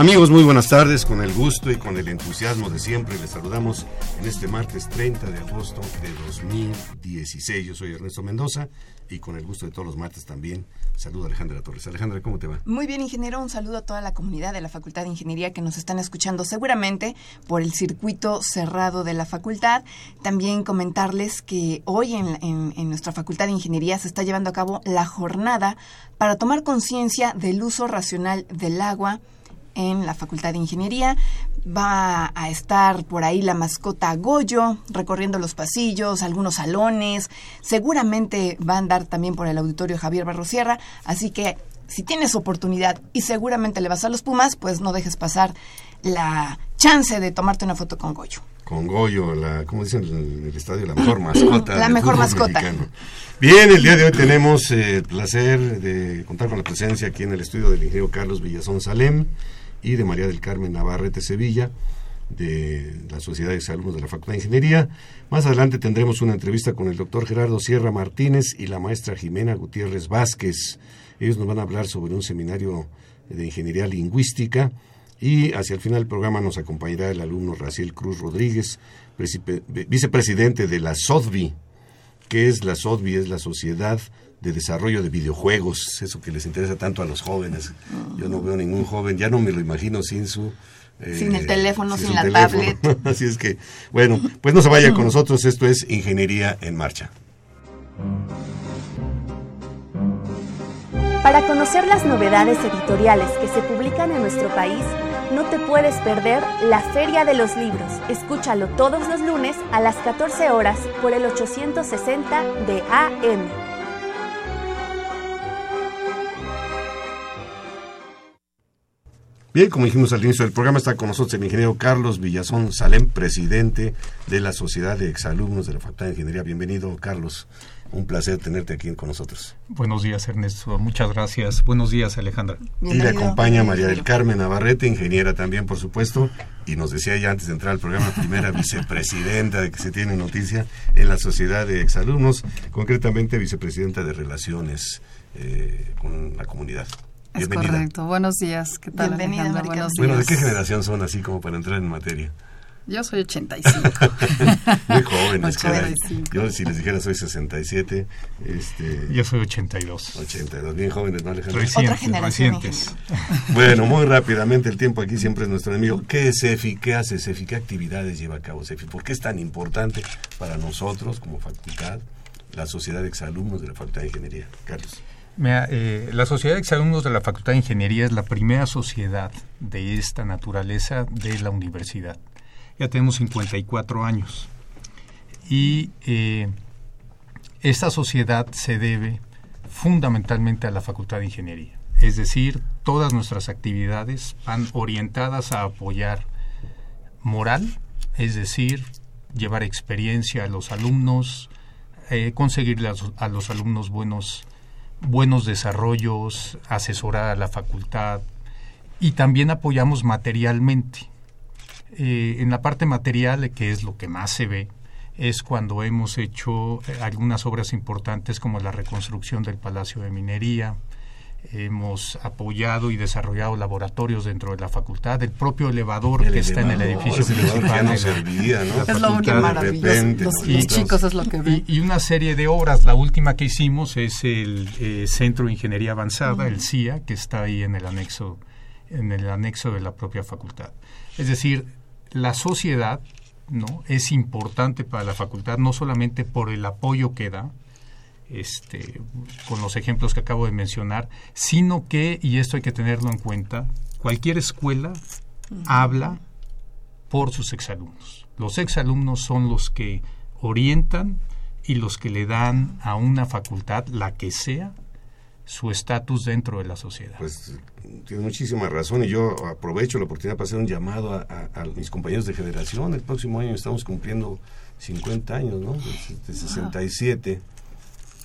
Amigos, muy buenas tardes. Con el gusto y con el entusiasmo de siempre les saludamos en este martes 30 de agosto de 2016. Yo soy Ernesto Mendoza y con el gusto de todos los martes también saludo a Alejandra Torres. Alejandra, ¿cómo te va? Muy bien, ingeniero. Un saludo a toda la comunidad de la Facultad de Ingeniería que nos están escuchando seguramente por el circuito cerrado de la facultad. También comentarles que hoy en, en nuestra Facultad de Ingeniería se está llevando a cabo la jornada para tomar conciencia del uso racional del agua en la Facultad de Ingeniería. Va a estar por ahí la mascota Goyo recorriendo los pasillos, algunos salones. Seguramente va a andar también por el auditorio Javier Barrosierra. Así que si tienes oportunidad y seguramente le vas a los Pumas, pues no dejes pasar la chance de tomarte una foto con Goyo. Con Goyo, la, ¿cómo dicen en el estadio? La mejor mascota. la mejor mascota. Mexicano. Bien, el día de hoy tenemos eh, el placer de contar con la presencia aquí en el estudio del ingeniero Carlos Villazón Salem y de María del Carmen Navarrete Sevilla, de la Sociedad de Exalumnos de la Facultad de Ingeniería. Más adelante tendremos una entrevista con el doctor Gerardo Sierra Martínez y la maestra Jimena Gutiérrez Vázquez. Ellos nos van a hablar sobre un seminario de ingeniería lingüística y hacia el final del programa nos acompañará el alumno Raciel Cruz Rodríguez, vicepresidente de la SODVI. que es la SODVI? Es la Sociedad de desarrollo de videojuegos, eso que les interesa tanto a los jóvenes. Yo no veo ningún joven, ya no me lo imagino sin su... Eh, sin el teléfono, sin, sin la teléfono. tablet. Así es que, bueno, pues no se vaya con nosotros, esto es Ingeniería en Marcha. Para conocer las novedades editoriales que se publican en nuestro país, no te puedes perder la Feria de los Libros. Escúchalo todos los lunes a las 14 horas por el 860 de AM. Bien, como dijimos al inicio del programa, está con nosotros el ingeniero Carlos Villazón Salem, presidente de la Sociedad de Exalumnos de la Facultad de Ingeniería. Bienvenido, Carlos. Un placer tenerte aquí con nosotros. Buenos días, Ernesto. Muchas gracias. Buenos días, Alejandra. Y le acompaña María del Carmen Navarrete, ingeniera también, por supuesto. Y nos decía ya antes de entrar al programa, primera vicepresidenta de que se tiene noticia en la Sociedad de Exalumnos, concretamente vicepresidenta de Relaciones eh, con la comunidad. Es correcto. Buenos días. ¿Qué tal, Bienvenida, Alejandra? Buenos Bueno, ¿de qué generación son así como para entrar en materia? Yo soy 85. Muy jóvenes, caray. Yo si les dijera soy 67. Este, Yo soy 82. 82, bien jóvenes, ¿no, Alejandro? Otra generación. Recientes. Bueno, muy rápidamente, el tiempo aquí siempre es nuestro enemigo. ¿Qué es CEFI? ¿Qué hace CEFI? ¿Qué actividades lleva a cabo CEFI? ¿Por qué es tan importante para nosotros como facultad, la sociedad de exalumnos de la Facultad de Ingeniería? Carlos. Mira, eh, la Sociedad de Exalumnos de la Facultad de Ingeniería es la primera sociedad de esta naturaleza de la universidad. Ya tenemos 54 años. Y eh, esta sociedad se debe fundamentalmente a la Facultad de Ingeniería. Es decir, todas nuestras actividades van orientadas a apoyar moral, es decir, llevar experiencia a los alumnos, eh, conseguirle a, a los alumnos buenos buenos desarrollos, asesorar a la facultad y también apoyamos materialmente. Eh, en la parte material, que es lo que más se ve, es cuando hemos hecho eh, algunas obras importantes como la reconstrucción del Palacio de Minería, hemos apoyado y desarrollado laboratorios dentro de la facultad, el propio elevador El que está en el edificio principal. no servía, ¿no? Es lo único maravilloso. repente, Los, ¿no? los Entonces, chicos es lo que ven. y, y una serie de obras. La última que hicimos es el eh, Centro de Ingeniería Avanzada, el CIA, que está ahí en el anexo, en el anexo de la propia facultad. Es decir, la sociedad no es importante para la facultad no solamente por el apoyo que da, este, con los ejemplos que acabo de mencionar, sino que, y esto hay que tenerlo en cuenta, cualquier escuela habla por sus exalumnos. Los exalumnos son los que orientan y los que le dan a una facultad, la que sea, su estatus dentro de la sociedad. Pues tiene muchísima razón y yo aprovecho la oportunidad para hacer un llamado a, mis compañeros de generación. El próximo año estamos cumpliendo 50 años, ¿no? De, 67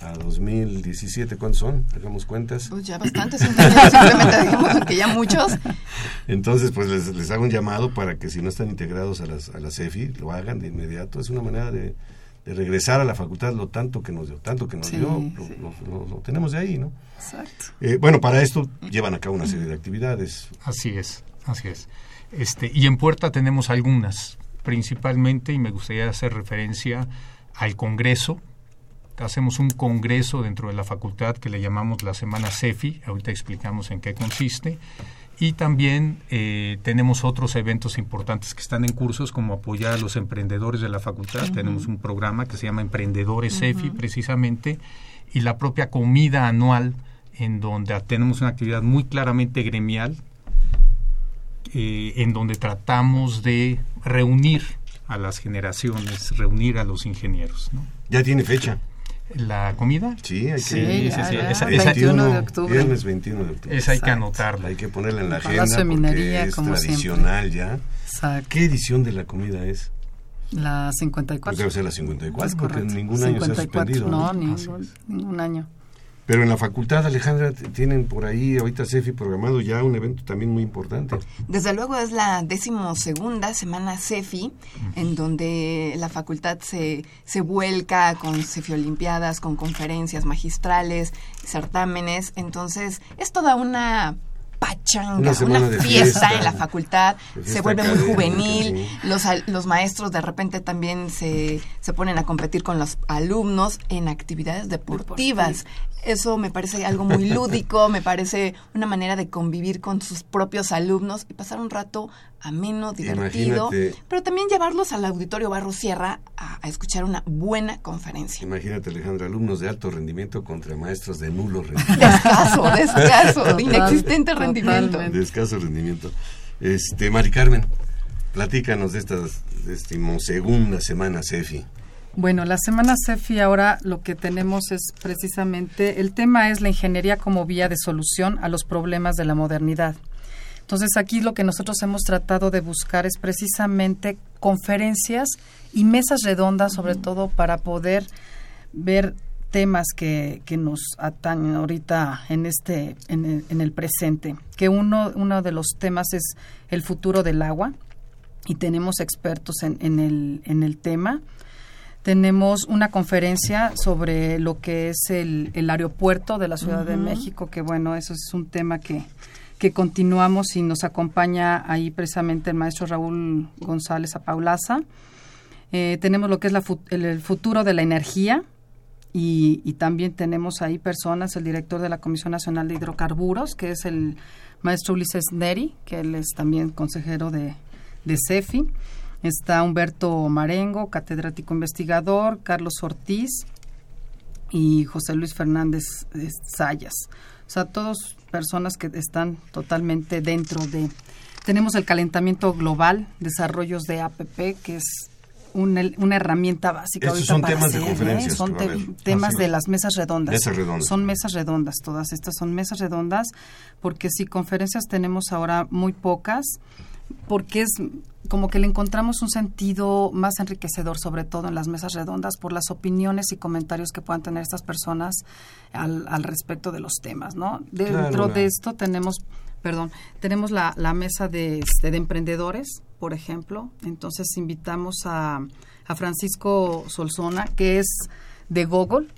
a 2017, ¿cuántos son? Hagamos cuentas. Pues ya bastantes, simplemente dijimos que ya muchos. Entonces, pues les, les, hago un llamado para que si no están integrados a, las, a la CEFI, lo hagan de inmediato. Es una manera de, de regresar a la facultad lo tanto que nos dio, tanto que nos dio, lo, tenemos de ahí, ¿no? Exacto. Eh, bueno, para esto llevan a cabo una serie de actividades. Así es, así es. Este, y en Puerta tenemos algunas, principalmente, y me gustaría hacer referencia al Congreso. Hacemos un congreso dentro de la facultad que le llamamos la Semana CEFI, ahorita explicamos en qué consiste, y también eh, tenemos otros eventos importantes que están en cursos, como apoyar a los emprendedores de la facultad. Tenemos un programa que se llama Emprendedores EFI, precisamente, y la propia comida anual, en donde tenemos una actividad muy claramente gremial, eh, en donde tratamos de reunir a las generaciones, reunir a los ingenieros. Ya tiene fecha la comida. Sí, hay que. Sí, sí, sí. Esa, 21 de octubre. Viernes 21 de octubre. Esa hay que anotarla. Hay que ponerla en la agenda porque es tradicional ya. Exacto. ¿Qué edición de la comida es? La 54. Pues debe ser la 54, porque ningún año se ha suspendido. No, ¿no? Ningún, ningún año. Pero en la facultad, Alejandra, tienen por ahí ahorita CEFI programado ya un evento también muy importante. Desde luego es la decimosegunda semana CEFI, en donde la facultad se, se vuelca con CEFI Olimpiadas, con conferencias magistrales, certámenes. Entonces, es toda una pachanga, una, fiesta, en la facultad, se vuelve muy juvenil, los, los maestros de repente también se, se ponen a competir con los alumnos en actividades deportivas. Eso me parece algo muy lúdico, me parece una manera de convivir con sus propios alumnos y pasar un rato ameno, divertido, pero también llevarlos al auditorio Barro Sierra a, escuchar una buena conferencia. Imagínate, Alejandra, alumnos de alto rendimiento contra maestros de nulo rendimiento. De escaso, de escaso, de inexistente rendimiento. De escaso rendimiento. Este, Mari Carmen, platícanos de esta segunda semana CEFI. Bueno, la semana CEFI ahora lo que tenemos es precisamente, el tema es la ingeniería como vía de solución a los problemas de la modernidad. Entonces aquí lo que nosotros hemos tratado de buscar es precisamente conferencias y mesas redondas, sobre todo para poder ver temas que, que nos atañen ahorita en este en el, en el presente. Que uno uno de los temas es el futuro del agua y tenemos expertos en, en el en el tema tenemos una conferencia sobre lo que es el, aeropuerto de la Ciudad de México, que bueno, eso es un tema que, que continuamos y nos acompaña ahí precisamente el maestro Raúl González Apaulaza. Eh, tenemos lo que es el, futuro de la energía y, y, también tenemos ahí personas, el director de la Comisión Nacional de Hidrocarburos, que es el maestro Ulises Neri, que él es también consejero de, de CEFI. Está Humberto Marengo, catedrático investigador, Carlos Ortiz y José Luis Fernández eh, Sayas. O sea, todos personas que están totalmente dentro de... Tenemos el calentamiento global, desarrollos de APP, que es una, herramienta básica. Estos son temas de conferencias. Son temas de las mesas redondas. Son mesas redondas, todas estas son mesas redondas, porque si conferencias tenemos ahora muy pocas, porque es como que le encontramos un sentido más enriquecedor, sobre todo en las mesas redondas, por las opiniones y comentarios que puedan tener estas personas al, al respecto de los temas, ¿no? Dentro de esto tenemos, perdón, tenemos la, la mesa de, este, de emprendedores, por ejemplo. Entonces invitamos a, a Francisco Solzona, que es de Google,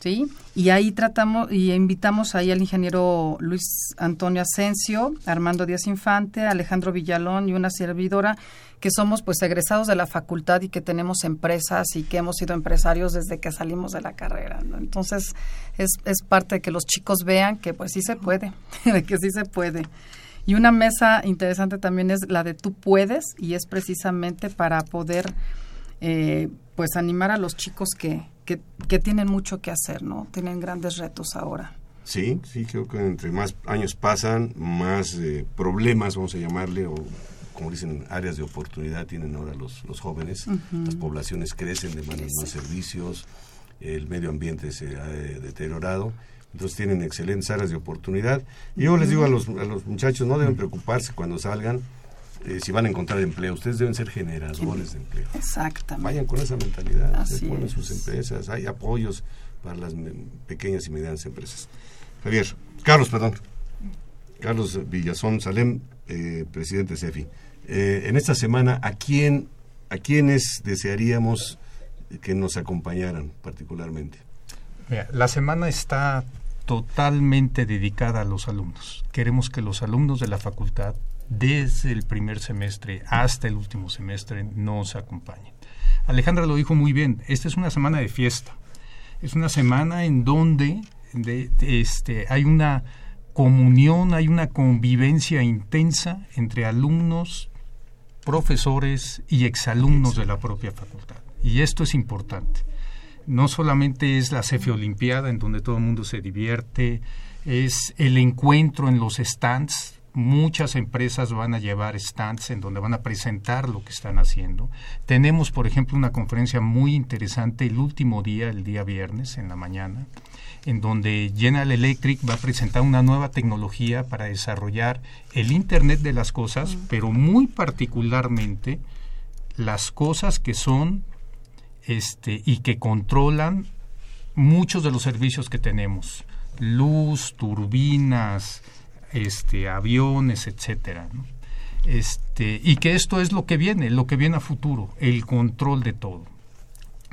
¿sí? Y ahí tratamos y invitamos ahí al ingeniero Luis Antonio Asensio, Armando Díaz Infante, Alejandro Villalón y una servidora que somos pues egresados de la facultad y que tenemos empresas y que hemos sido empresarios desde que salimos de la carrera. Entonces es, es parte de que los chicos vean que pues sí se puede, de que sí se puede. Y una mesa interesante también es la de tú puedes y es precisamente para poder eh, pues animar a los chicos que, que, que tienen mucho que hacer, ¿no? Tienen grandes retos ahora. Sí, sí, creo que entre más años pasan, más eh, problemas, vamos a llamarle, o como dicen, áreas de oportunidad tienen ahora los, los jóvenes. Las poblaciones crecen, demandan más servicios, el medio ambiente se ha eh, deteriorado. Entonces tienen excelentes áreas de oportunidad. Y yo les digo a los, a los muchachos, no deben preocuparse cuando salgan eh, si van a encontrar empleo. Ustedes deben ser generadores de empleo. Exactamente. Vayan con esa mentalidad. Así se ponen es. sus empresas. Hay apoyos para las pequeñas y medianas empresas. Javier, Carlos, perdón. Carlos Villazón Salem, eh, presidente de CEFI. Eh, en esta semana, ¿a quién, a quiénes desearíamos que nos acompañaran particularmente? Mira, la semana está totalmente dedicada a los alumnos. Queremos que los alumnos de la facultad, desde el primer semestre hasta el último semestre, nos acompañen. Alejandra lo dijo muy bien, esta es una semana de fiesta. Es una semana en donde de- de- este, hay una comunión, hay una convivencia intensa entre alumnos, profesores y exalumnos de la propia facultad. Y esto es importante no solamente es la CEFE Olimpiada en donde todo el mundo se divierte, es el encuentro en los stands. Muchas empresas van a llevar stands en donde van a presentar lo que están haciendo. Tenemos, por ejemplo, una conferencia muy interesante el último día, el día viernes, en la mañana, en donde General Electric va a presentar una nueva tecnología para desarrollar el Internet de las cosas, pero muy particularmente las cosas que son este, y que controlan muchos de los servicios que tenemos, luz, turbinas, este, aviones, etcétera. ¿no? Este, y que esto es lo que viene, lo que viene a futuro, el control de todo.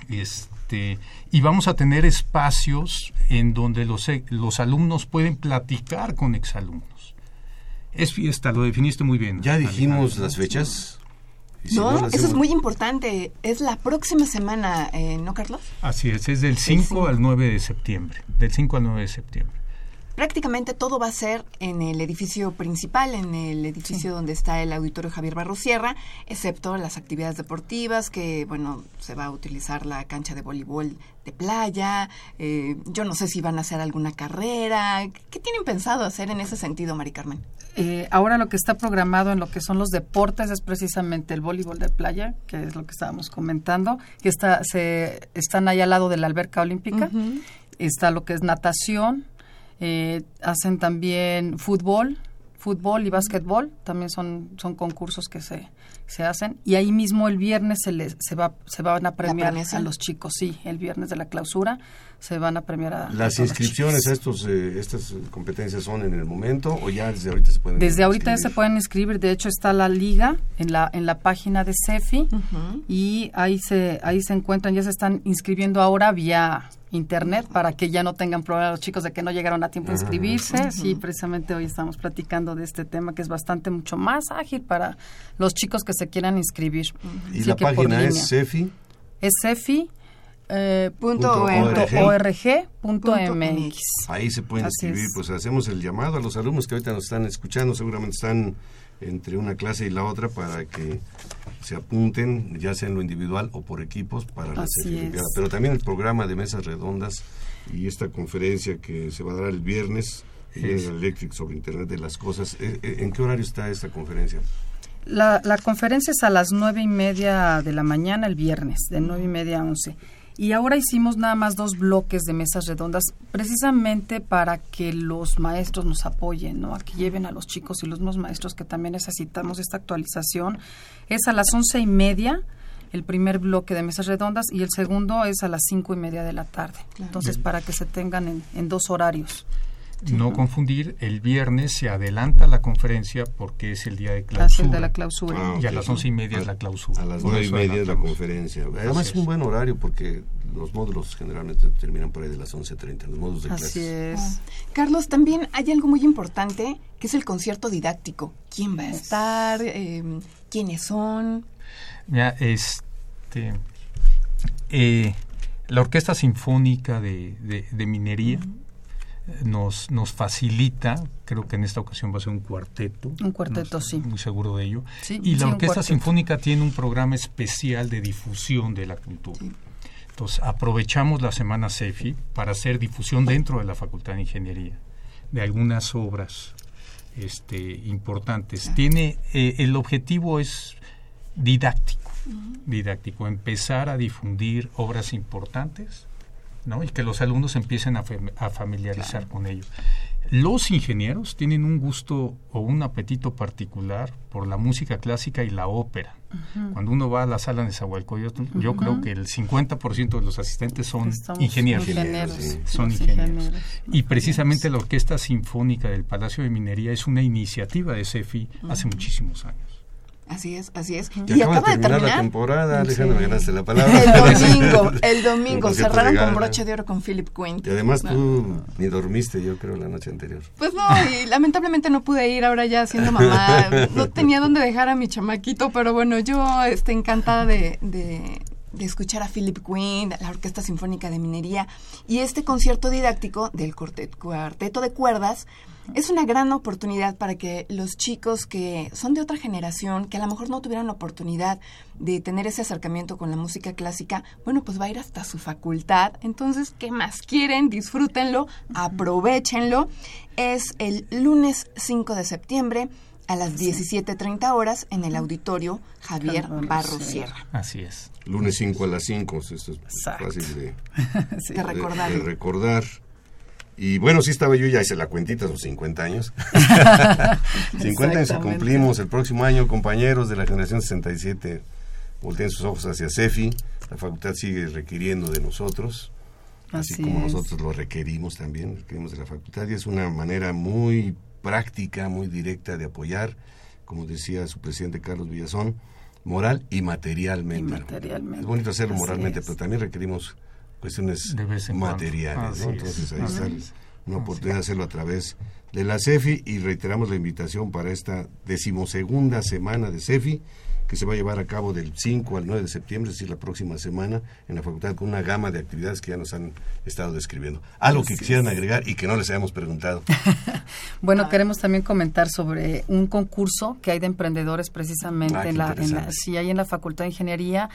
Este, y vamos a tener espacios en donde los, e- los alumnos pueden platicar con exalumnos. Es fiesta, lo definiste muy bien. ¿Ya dijimos las fechas? Si No, las eso es muy importante. Es la próxima semana, eh, ¿no, Carlos? Así es, es del 5 cinco. al 9 de septiembre. Del 5 al 9 de septiembre. Prácticamente todo va a ser en el edificio principal, en el edificio donde está el auditorio Javier Barro Sierra, excepto las actividades deportivas, que bueno, se va a utilizar la cancha de voleibol de playa. eh, yo no sé si van a hacer alguna carrera. ¿Qué tienen pensado hacer en ese sentido, Mari Carmen? Eh, ahora lo que está programado en lo que son los deportes es precisamente el voleibol de playa, que es lo que estábamos comentando, que está, se, están ahí al lado de la alberca olímpica. Está lo que es natación, eh, hacen también fútbol, fútbol y básquetbol, también son, son concursos que se, se hacen. Y ahí mismo el viernes se, les, se, va, se van a premiar a los chicos, sí, el viernes de la clausura se van a premiar a, a ¿Las los inscripciones a estos, eh, estas competencias son en el momento o ya desde ahorita se pueden Desde ahorita ya se pueden inscribir, de hecho está la liga en la en la página de CEFI y ahí se ahí se encuentran, ya se están inscribiendo ahora vía internet para que ya no tengan problemas los chicos de que no llegaron a tiempo a inscribirse. Sí, precisamente hoy estamos platicando de este tema que es bastante mucho más ágil para los chicos que se quieran inscribir. Y Así la página es. CEFI. es CEFI eh, Punto Punto ORG. MX. Ahí se pueden Así inscribir. es. Pues hacemos el llamado a los alumnos que ahorita nos están escuchando. Seguramente están entre una clase y la otra para que se apunten, ya sea en lo individual o por equipos, para la. Pero también el programa de mesas redondas y esta conferencia que se va a dar el viernes en General Electric sobre Internet de las Cosas. Eh, eh, ¿En qué horario está esta conferencia? La, la conferencia es a las nueve y media de la mañana el viernes, de nueve y media a once. Y ahora hicimos nada más dos bloques de mesas redondas, precisamente para que los maestros nos apoyen, ¿no? A que lleven a los chicos y los mismos maestros que también necesitamos esta actualización. Es a las once y media el primer bloque de mesas redondas y el segundo es a las cinco y media de la tarde. Entonces, para que se tengan en, en dos horarios. No confundir, el viernes se adelanta la conferencia porque es el día de Así clausura. el de la clausura. Ah, Y a las once y media es la clausura. A las nueve y media es la conferencia. Además es un buen horario porque los módulos generalmente terminan por ahí de las 11.30, los módulos de Así clases. es. Carlos, también hay algo muy importante que es el concierto didáctico. ¿Quién va a estar? Eh, ¿Quiénes son? Mira, este, eh, la Orquesta Sinfónica de, de- de Minería nos, nos facilita, creo que en esta ocasión va a ser un cuarteto. Un cuarteto, no sí. Muy seguro de ello. Sí, y la Orquesta. Sinfónica tiene un programa especial de difusión de la cultura. Entonces, aprovechamos la semana CEFI para hacer difusión dentro de la Facultad de Ingeniería de algunas obras este, importantes. Tiene, eh, el objetivo es didáctico, didáctico, empezar a difundir obras importantes ¿no? y que los alumnos empiecen a, familiarizar con ello. Los ingenieros tienen un gusto o un apetito particular por la música clásica y la ópera. Cuando uno va a la sala de Zahualcoyotl, yo creo que el 50% de los asistentes son ingenieros. Son ingenieros. Y precisamente la Orquesta Sinfónica del Palacio de Minería es una iniciativa de CEFI hace muchísimos años. Así es, así es. Y, acaba, de terminar, la temporada, Alejandro, me ganaste la palabra. El domingo, el domingo, cerraron con broche de oro con Philip Quinn. Y además tú ni dormiste, yo creo, la noche anterior. Pues no, y lamentablemente no pude ir ahora ya siendo mamá. No tenía dónde dejar a mi chamaquito, pero bueno, yo estoy encantada de, de, de escuchar a Philip Quinn, la Orquesta Sinfónica de Minería, y este concierto didáctico del cuarteto de cuerdas es una gran oportunidad para que los chicos que son de otra generación, que a lo mejor no tuvieron la oportunidad de tener ese acercamiento con la música clásica, bueno, pues va a ir hasta su facultad. Entonces, ¿qué más quieren? Disfrútenlo, aprovechenlo. Es el lunes 5 de septiembre a las 17.30 horas en el auditorio Javier Barro Sierra. Así es. Lunes 5 a las 5, esto es fácil de, de recordar. de recordar. Y bueno, sí estaba yo, ya hice la cuentita, son 50 años. 50 años cumplimos el próximo año, compañeros de la generación 67, volteen sus ojos hacia CEFI, la facultad sigue requiriendo de nosotros, así, como nosotros lo requerimos también, requerimos de la facultad, y es una manera muy práctica, muy directa de apoyar, como decía su presidente Carlos Villazón, moral y materialmente. Es bonito hacerlo moralmente, pero también requerimos cuestiones materiales. Entonces ahí está una oportunidad de hacerlo a través de la CEFI y reiteramos la invitación para esta decimosegunda semana de CEFI que se va a llevar a cabo del 5 al 9 de septiembre, es decir, la próxima semana, en la facultad con una gama de actividades que ya nos han estado describiendo. Algo que quisieran agregar y que no les hayamos preguntado. bueno, queremos también comentar sobre un concurso que hay de emprendedores precisamente ah, en, la, si hay en la Facultad de Ingeniería.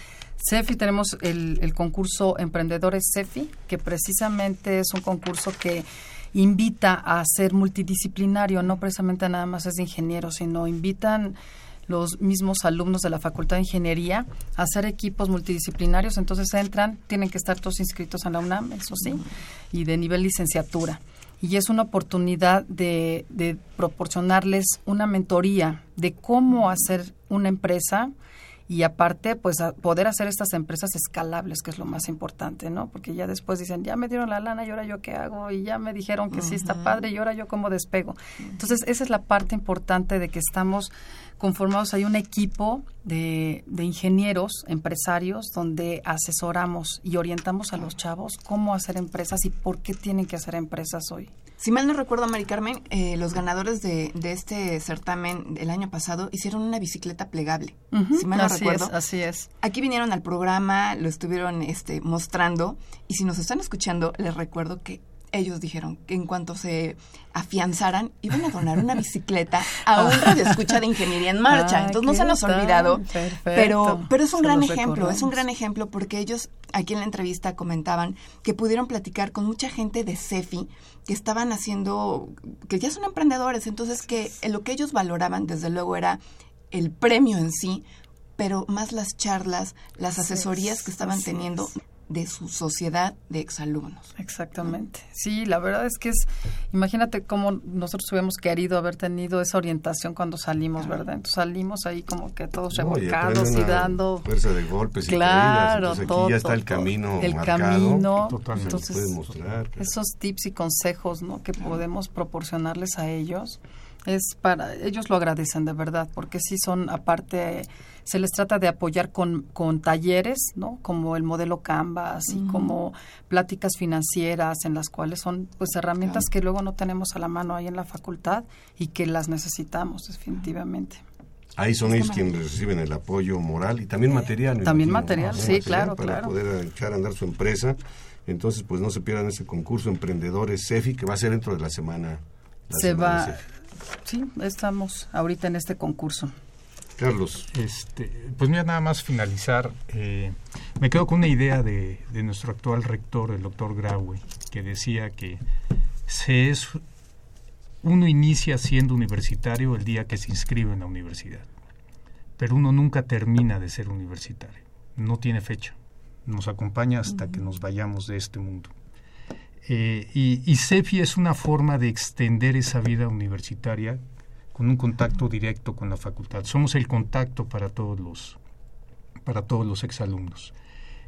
CEFI tenemos el, el concurso Emprendedores CEFI, que precisamente es un concurso que invita a ser multidisciplinario, no precisamente nada más es de ingenieros, sino invitan los mismos alumnos de la Facultad de Ingeniería a hacer equipos multidisciplinarios. Entonces entran, tienen que estar todos inscritos en la UNAM, eso sí, y de nivel licenciatura. Y es una oportunidad de, de proporcionarles una mentoría de cómo hacer una empresa y aparte pues poder hacer estas empresas escalables que es lo más importante no porque ya después dicen ya me dieron la lana y ahora yo qué hago y ya me dijeron que sí está padre y ahora yo cómo despego entonces esa es la parte importante de que estamos conformados hay un equipo de, de, ingenieros, empresarios, donde asesoramos y orientamos a los chavos cómo hacer empresas y por qué tienen que hacer empresas hoy. Si mal no recuerdo, Mari Carmen, eh, los ganadores de, de, este certamen el año pasado hicieron una bicicleta plegable. si mal no así recuerdo. Es, así es. Aquí vinieron al programa, lo estuvieron este, mostrando. Y si nos están escuchando, les recuerdo que ellos dijeron que en cuanto se afianzaran iban a donar una bicicleta a un radio escucha de ingeniería en marcha. Entonces no se nos ha olvidado, pero pero es un gran ejemplo, es un gran ejemplo porque ellos aquí en la entrevista comentaban que pudieron platicar con mucha gente de CEFI que estaban haciendo que ya son emprendedores, entonces que lo que ellos valoraban desde luego era el premio en sí, pero más las charlas, las asesorías que estaban teniendo de su sociedad de exalumnos. Exactamente. Sí, la verdad es que es, imagínate cómo nosotros hubiéramos querido haber tenido esa orientación cuando salimos, ¿verdad? Entonces salimos ahí como que todos revolcados y, dando fuerza de golpes y claro, Entonces aquí ya está el camino el marcado. camino, entonces esos tips y consejos, ¿no? Que podemos proporcionarles a ellos es para ellos lo agradecen de verdad porque sí son aparte se les trata de apoyar con, con talleres, ¿no? Como el modelo Canvas y como pláticas financieras en las cuales son pues herramientas que luego no tenemos a la mano ahí en la facultad y que las necesitamos definitivamente. Ahí son ellos quienes reciben el apoyo moral y también material. También material, sí, claro, para poder echar a andar su empresa. Entonces, pues no se pierdan ese concurso Emprendedores CEFI que va a ser dentro de la semana. se va, sí, estamos ahorita en este concurso. Carlos. Este, pues mira, nada más finalizar. Eh, me quedo con una idea de, de, nuestro actual rector, el doctor Graue, que decía que se es, uno inicia siendo universitario el día que se inscribe en la universidad, pero uno nunca termina de ser universitario. No tiene fecha. Nos acompaña hasta que nos vayamos de este mundo. Eh, y, y CEFI es una forma de extender esa vida universitaria con un contacto directo con la facultad. Somos el contacto para todos los, para todos los exalumnos.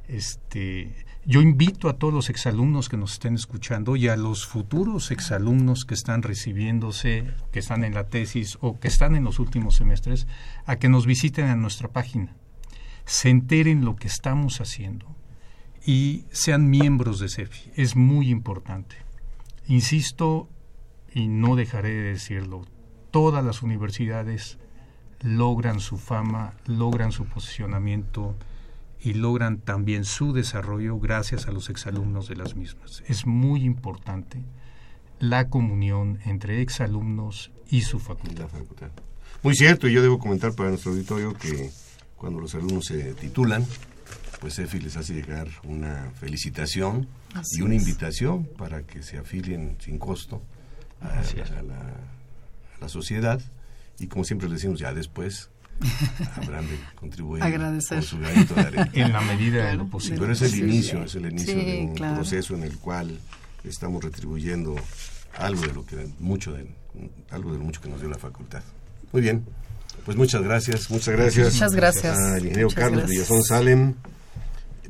Este, yo invito a todos los exalumnos que nos estén escuchando y a los futuros exalumnos que están recibiéndose, que están en la tesis o que están en los últimos semestres, a que nos visiten a nuestra página, se enteren lo que estamos haciendo y sean miembros de CEFI. Es muy importante. Insisto, y no dejaré de decirlo, todas las universidades logran su fama, logran su posicionamiento y logran también su desarrollo gracias a los exalumnos de las mismas. Es muy importante la comunión entre exalumnos y su facultad. Muy cierto, y yo debo comentar para nuestro auditorio que cuando los alumnos se titulan, pues EFI les hace llegar una felicitación Así y una es. invitación para que se afilien sin costo a, a, a, la, la, sociedad y como siempre le decimos ya después habrán de contribuir Agradecer. su granito de arena. en la medida claro, de lo posible. Pero es el inicio, es el inicio sí, de un claro. proceso en el cual estamos retribuyendo algo de lo que mucho de algo de lo mucho que nos dio la facultad. Muy bien. Pues muchas gracias, muchas gracias. Muchas gracias. Al ingeniero muchas Carlos gracias. Villazón Salem,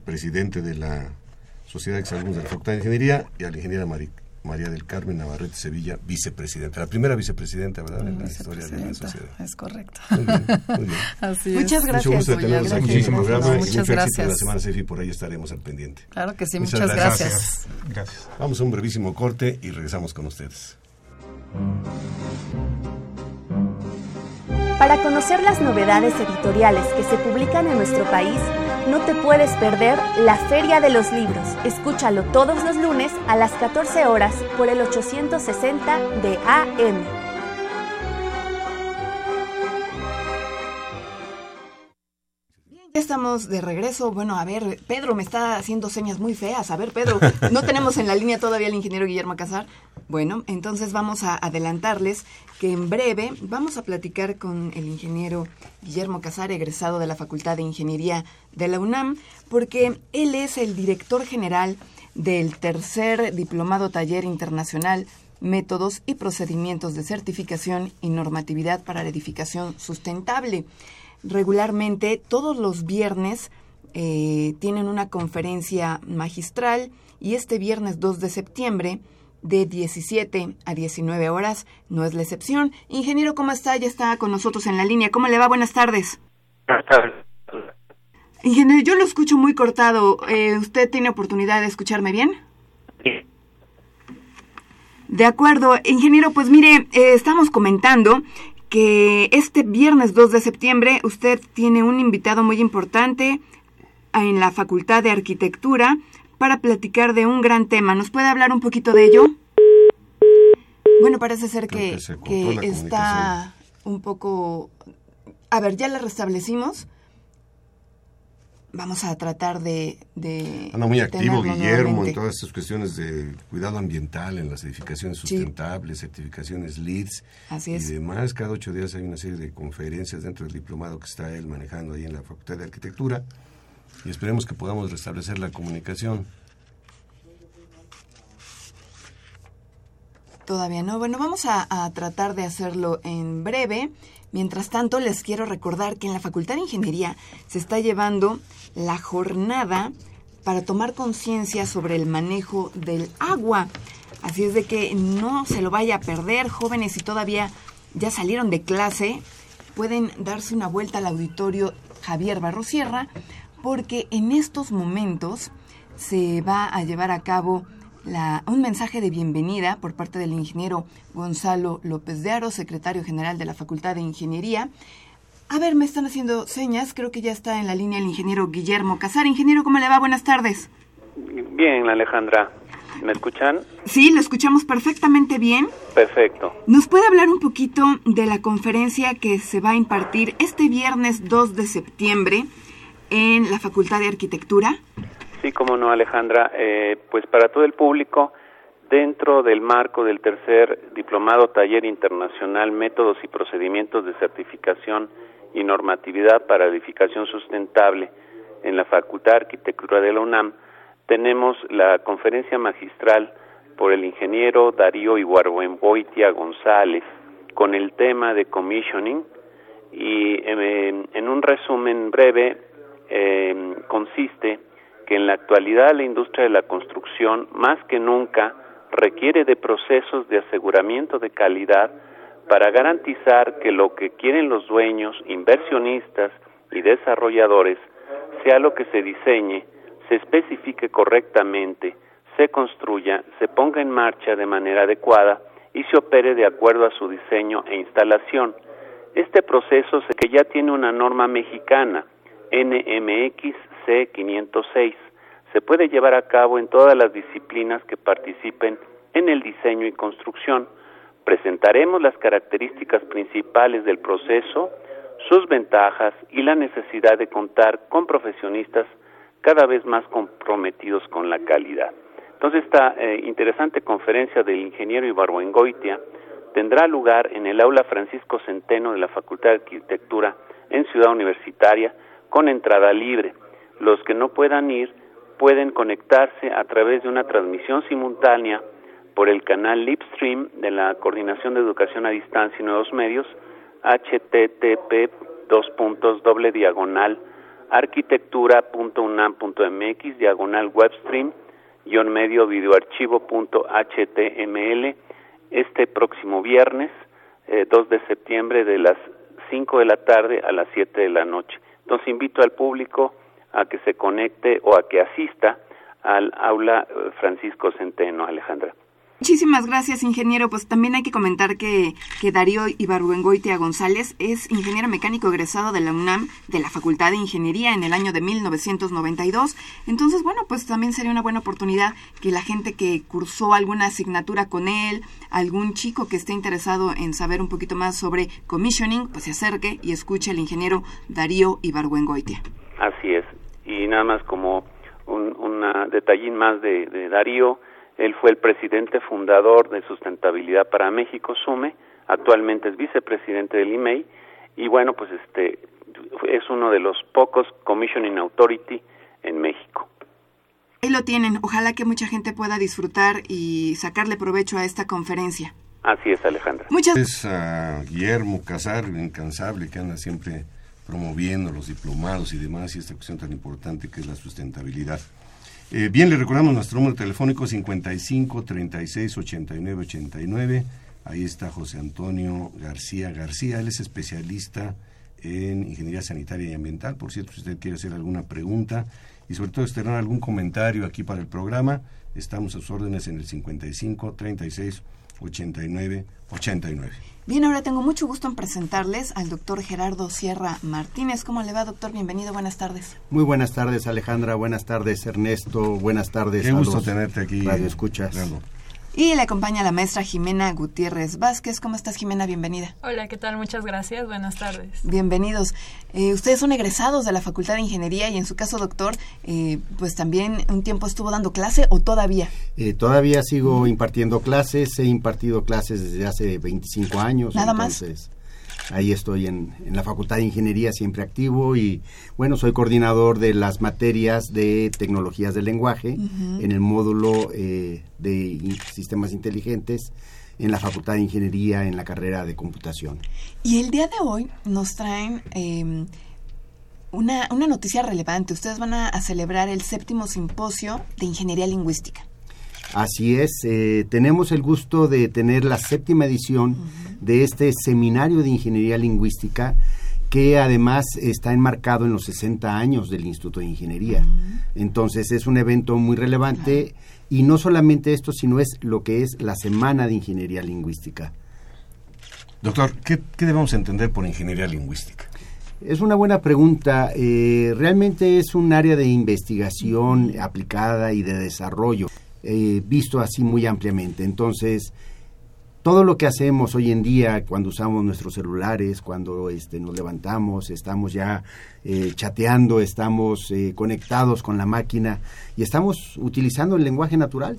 presidente de la Sociedad de Exalumnos de la Facultad de Ingeniería, y a la ingeniera Mari, María del Carmen Navarrete Sevilla, vicepresidenta. La primera vicepresidenta, ¿verdad?, en la historia de la sociedad. Es correcto. Muy bien, muy bien. Así Muchas es. gracias. Mucho gusto de tenerlos aquí en este programa y muchas mucho éxito gracias. la semana CEFI, por ahí estaremos al pendiente. Claro que sí, Muchas muchas, gracias. gracias. Gracias. Vamos a un brevísimo corte y regresamos con ustedes. Para conocer las novedades editoriales que se publican en nuestro país, no te puedes perder la Feria de los Libros. Escúchalo todos los lunes a las 14 horas por el 860 de AM. Ya estamos de regreso. Bueno, a ver, Pedro me está haciendo señas muy feas. A ver, Pedro, no tenemos en la línea todavía al ingeniero Guillermo Casar. Bueno, entonces vamos a adelantarles que en breve vamos a platicar con el ingeniero Guillermo Casar, egresado de la Facultad de Ingeniería de la UNAM, porque él es el director general del tercer diplomado taller internacional métodos y procedimientos de certificación y normatividad para la edificación sustentable. Regularmente todos los viernes eh, tienen una conferencia magistral y este viernes 2 de septiembre de 17 a 19 horas no es la excepción. Ingeniero, ¿cómo está? Ya está con nosotros en la línea. ¿Cómo le va? Buenas tardes. Buenas tardes. Ingeniero, yo lo escucho muy cortado. Eh, ¿Usted tiene oportunidad de escucharme bien? Sí. De acuerdo. Ingeniero, pues mire, eh, estamos comentando que este viernes 2 de septiembre usted tiene un invitado muy importante en la Facultad de Arquitectura para platicar de un gran tema. ¿Nos puede hablar un poquito de ello? Bueno, parece ser que, está un poco... A ver, ya la restablecimos. Vamos a tratar de... de Anda muy activo Guillermo nuevamente. en todas estas cuestiones de cuidado ambiental, en las edificaciones Sí. sustentables, certificaciones LEEDs Así y es. demás. Cada ocho días hay una serie de conferencias dentro del diplomado que está él manejando ahí en la Facultad de Arquitectura y esperemos que podamos restablecer la comunicación. Todavía no. Bueno, vamos a, tratar de hacerlo en breve. Mientras tanto, les quiero recordar que en la Facultad de Ingeniería se está llevando la jornada para tomar conciencia sobre el manejo del agua. Así es de que no se lo vaya a perder, jóvenes, si todavía ya salieron de clase, pueden darse una vuelta al auditorio Javier Barrosierra, porque en estos momentos se va a llevar a cabo la, un mensaje de bienvenida por parte del ingeniero Gonzalo López de Aro, secretario general de la Facultad de Ingeniería. A ver, me están haciendo señas, creo que ya está en la línea el ingeniero Guillermo Casar. Ingeniero, ¿cómo le va? Buenas tardes. Bien, Alejandra. ¿Me escuchan? Sí, lo escuchamos perfectamente bien. Perfecto. ¿Nos puede hablar un poquito de la conferencia que se va a impartir este viernes 2 de septiembre en la Facultad de Arquitectura? Sí, como no, Alejandra. Eh, pues para todo el público, dentro del marco del tercer diplomado taller internacional Métodos y Procedimientos de Certificación y Normatividad para Edificación Sustentable en la Facultad de Arquitectura de la UNAM, tenemos la conferencia magistral por el ingeniero Darío Iguarbuenboitia González con el tema de commissioning y en, un resumen breve eh, consiste que en la actualidad la industria de la construcción más que nunca requiere de procesos de aseguramiento de calidad para garantizar que lo que quieren los dueños, inversionistas y desarrolladores sea lo que se diseñe, se especifique correctamente, se construya, se ponga en marcha de manera adecuada y se opere de acuerdo a su diseño e instalación. Este proceso es que ya tiene una norma mexicana, NMX C506, se puede llevar a cabo en todas las disciplinas que participen en el diseño y construcción. Presentaremos las características principales del proceso, sus ventajas y la necesidad de contar con profesionistas cada vez más comprometidos con la calidad. Entonces, esta eh, interesante conferencia del ingeniero Ibarboengoitia tendrá lugar en el aula Francisco Centeno de la Facultad de Arquitectura en Ciudad Universitaria con entrada libre. Los que no puedan ir pueden conectarse a través de una transmisión simultánea por el canal Lipstream de la Coordinación de Educación a Distancia y Nuevos Medios, http dos puntos doble diagonal arquitectura.unam.mx diagonal webstream guion medio videoarchivo.html este próximo viernes 2 eh, de septiembre de las 5 de la tarde a las 7 de la noche. Entonces invito al público a que se conecte o a que asista al aula eh, Francisco Centeno, Alejandra. Muchísimas gracias, ingeniero. Pues también hay que comentar que, que Darío Ibarruengoitia González es ingeniero mecánico egresado de la UNAM de la Facultad de Ingeniería en el año de 1992. Entonces, bueno, pues también sería una buena oportunidad que la gente que cursó alguna asignatura con él, algún chico que esté interesado en saber un poquito más sobre commissioning, pues se acerque y escuche al ingeniero Darío Ibarruengoitia. Así es y nada más como un una detallín más de, Darío, él fue el presidente fundador de Sustentabilidad para México, SUME, actualmente es vicepresidente del IMEI, y bueno, pues este es uno de los pocos Commissioning Authority en México. Ahí lo tienen, ojalá que mucha gente pueda disfrutar y sacarle provecho a esta conferencia. Así es, Alejandra. Muchas gracias a Guillermo Casar, incansable, que anda siempre promoviendo los diplomados y demás, y esta cuestión tan importante que es la sustentabilidad. Eh, bien, le recordamos nuestro número telefónico 55 36 89 89. Ahí está José Antonio García García. Él es especialista en ingeniería sanitaria y ambiental. Por cierto, si usted quiere hacer alguna pregunta y sobre todo externar algún comentario aquí para el programa, estamos a sus órdenes en el 55 36 89 89. Bien, ahora tengo mucho gusto en presentarles al doctor Gerardo Sierra Martínez. ¿Cómo le va, doctor? Bienvenido, buenas tardes. Muy buenas tardes, Alejandra. Buenas tardes, Ernesto. Buenas tardes. Qué gusto tenerte aquí. Radio Escuchas. Y le acompaña la maestra Jimena Gutiérrez Vázquez. ¿Cómo estás, Jimena? Bienvenida. Hola, ¿qué tal? Muchas gracias. Buenas tardes. Bienvenidos. Eh, ustedes son egresados de la Facultad de Ingeniería y en su caso, doctor, eh, pues también un tiempo estuvo dando clase o todavía. Eh, todavía sigo impartiendo clases. He impartido clases desde hace 25 años. Nada más ahí estoy en, la Facultad de Ingeniería siempre activo y bueno, soy coordinador de las materias de tecnologías del lenguaje en el módulo eh, de sistemas inteligentes en la Facultad de Ingeniería en la carrera de computación. Y el día de hoy nos traen em, una, una noticia relevante. Ustedes van a celebrar el séptimo simposio de Ingeniería Lingüística. Así es, eh, tenemos el gusto de tener la séptima edición de este seminario de ingeniería lingüística que además está enmarcado en los 60 años del Instituto de Ingeniería. Entonces es un evento muy relevante y no solamente esto, sino es lo que es la Semana de Ingeniería Lingüística. Doctor, ¿qué, debemos entender por ingeniería lingüística? Es una buena pregunta. Eh, realmente es un área de investigación aplicada y de desarrollo eh, visto así muy ampliamente. Entonces, todo lo que hacemos hoy en día cuando usamos nuestros celulares, cuando este, nos levantamos, estamos ya eh, chateando, estamos eh, conectados con la máquina y estamos utilizando el lenguaje natural.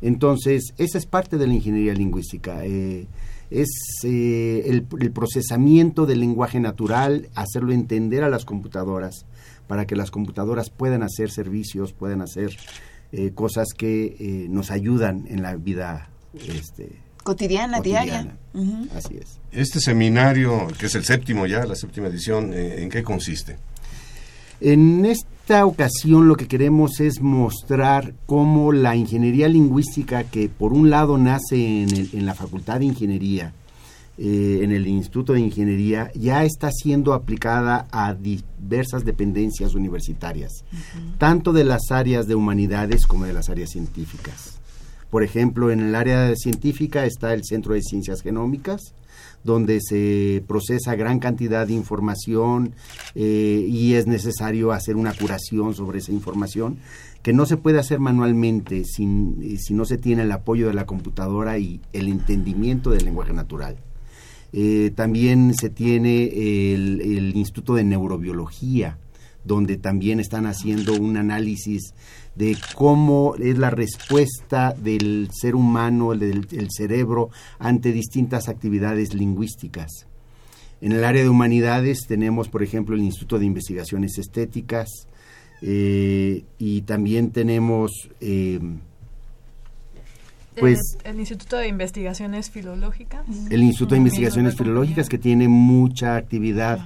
Entonces, esa es parte de la ingeniería lingüística. Eh, es el, el, procesamiento del lenguaje natural, hacerlo entender a las computadoras para que las computadoras puedan hacer servicios, puedan hacer cosas que nos ayudan en la vida este, cotidiana, diaria. Así es. Este seminario, que es el séptimo ya, la séptima edición, eh, ¿en qué consiste? En esta ocasión lo que queremos es mostrar cómo la ingeniería lingüística, que por un lado nace en, la Facultad de Ingeniería, eh, en el Instituto de Ingeniería, ya está siendo aplicada a diversas dependencias universitarias, tanto de las áreas de humanidades como de las áreas científicas. Por ejemplo, en el área científica está el Centro de Ciencias Genómicas, donde se procesa gran cantidad de información eh, y es necesario hacer una curación sobre esa información que no se puede hacer manualmente sin, eh, si no se tiene el apoyo de la computadora y el entendimiento del lenguaje natural. Eh, también se tiene el, Instituto de Neurobiología, donde también están haciendo un análisis de cómo es la respuesta del ser humano, del, cerebro, ante distintas actividades lingüísticas. En el área de humanidades tenemos, por ejemplo, el Instituto de Investigaciones Estéticas eh, y también tenemos... Eh, pues, el, Instituto de Investigaciones Filológicas. El Instituto de Investigaciones Filológicas que tiene mucha actividad,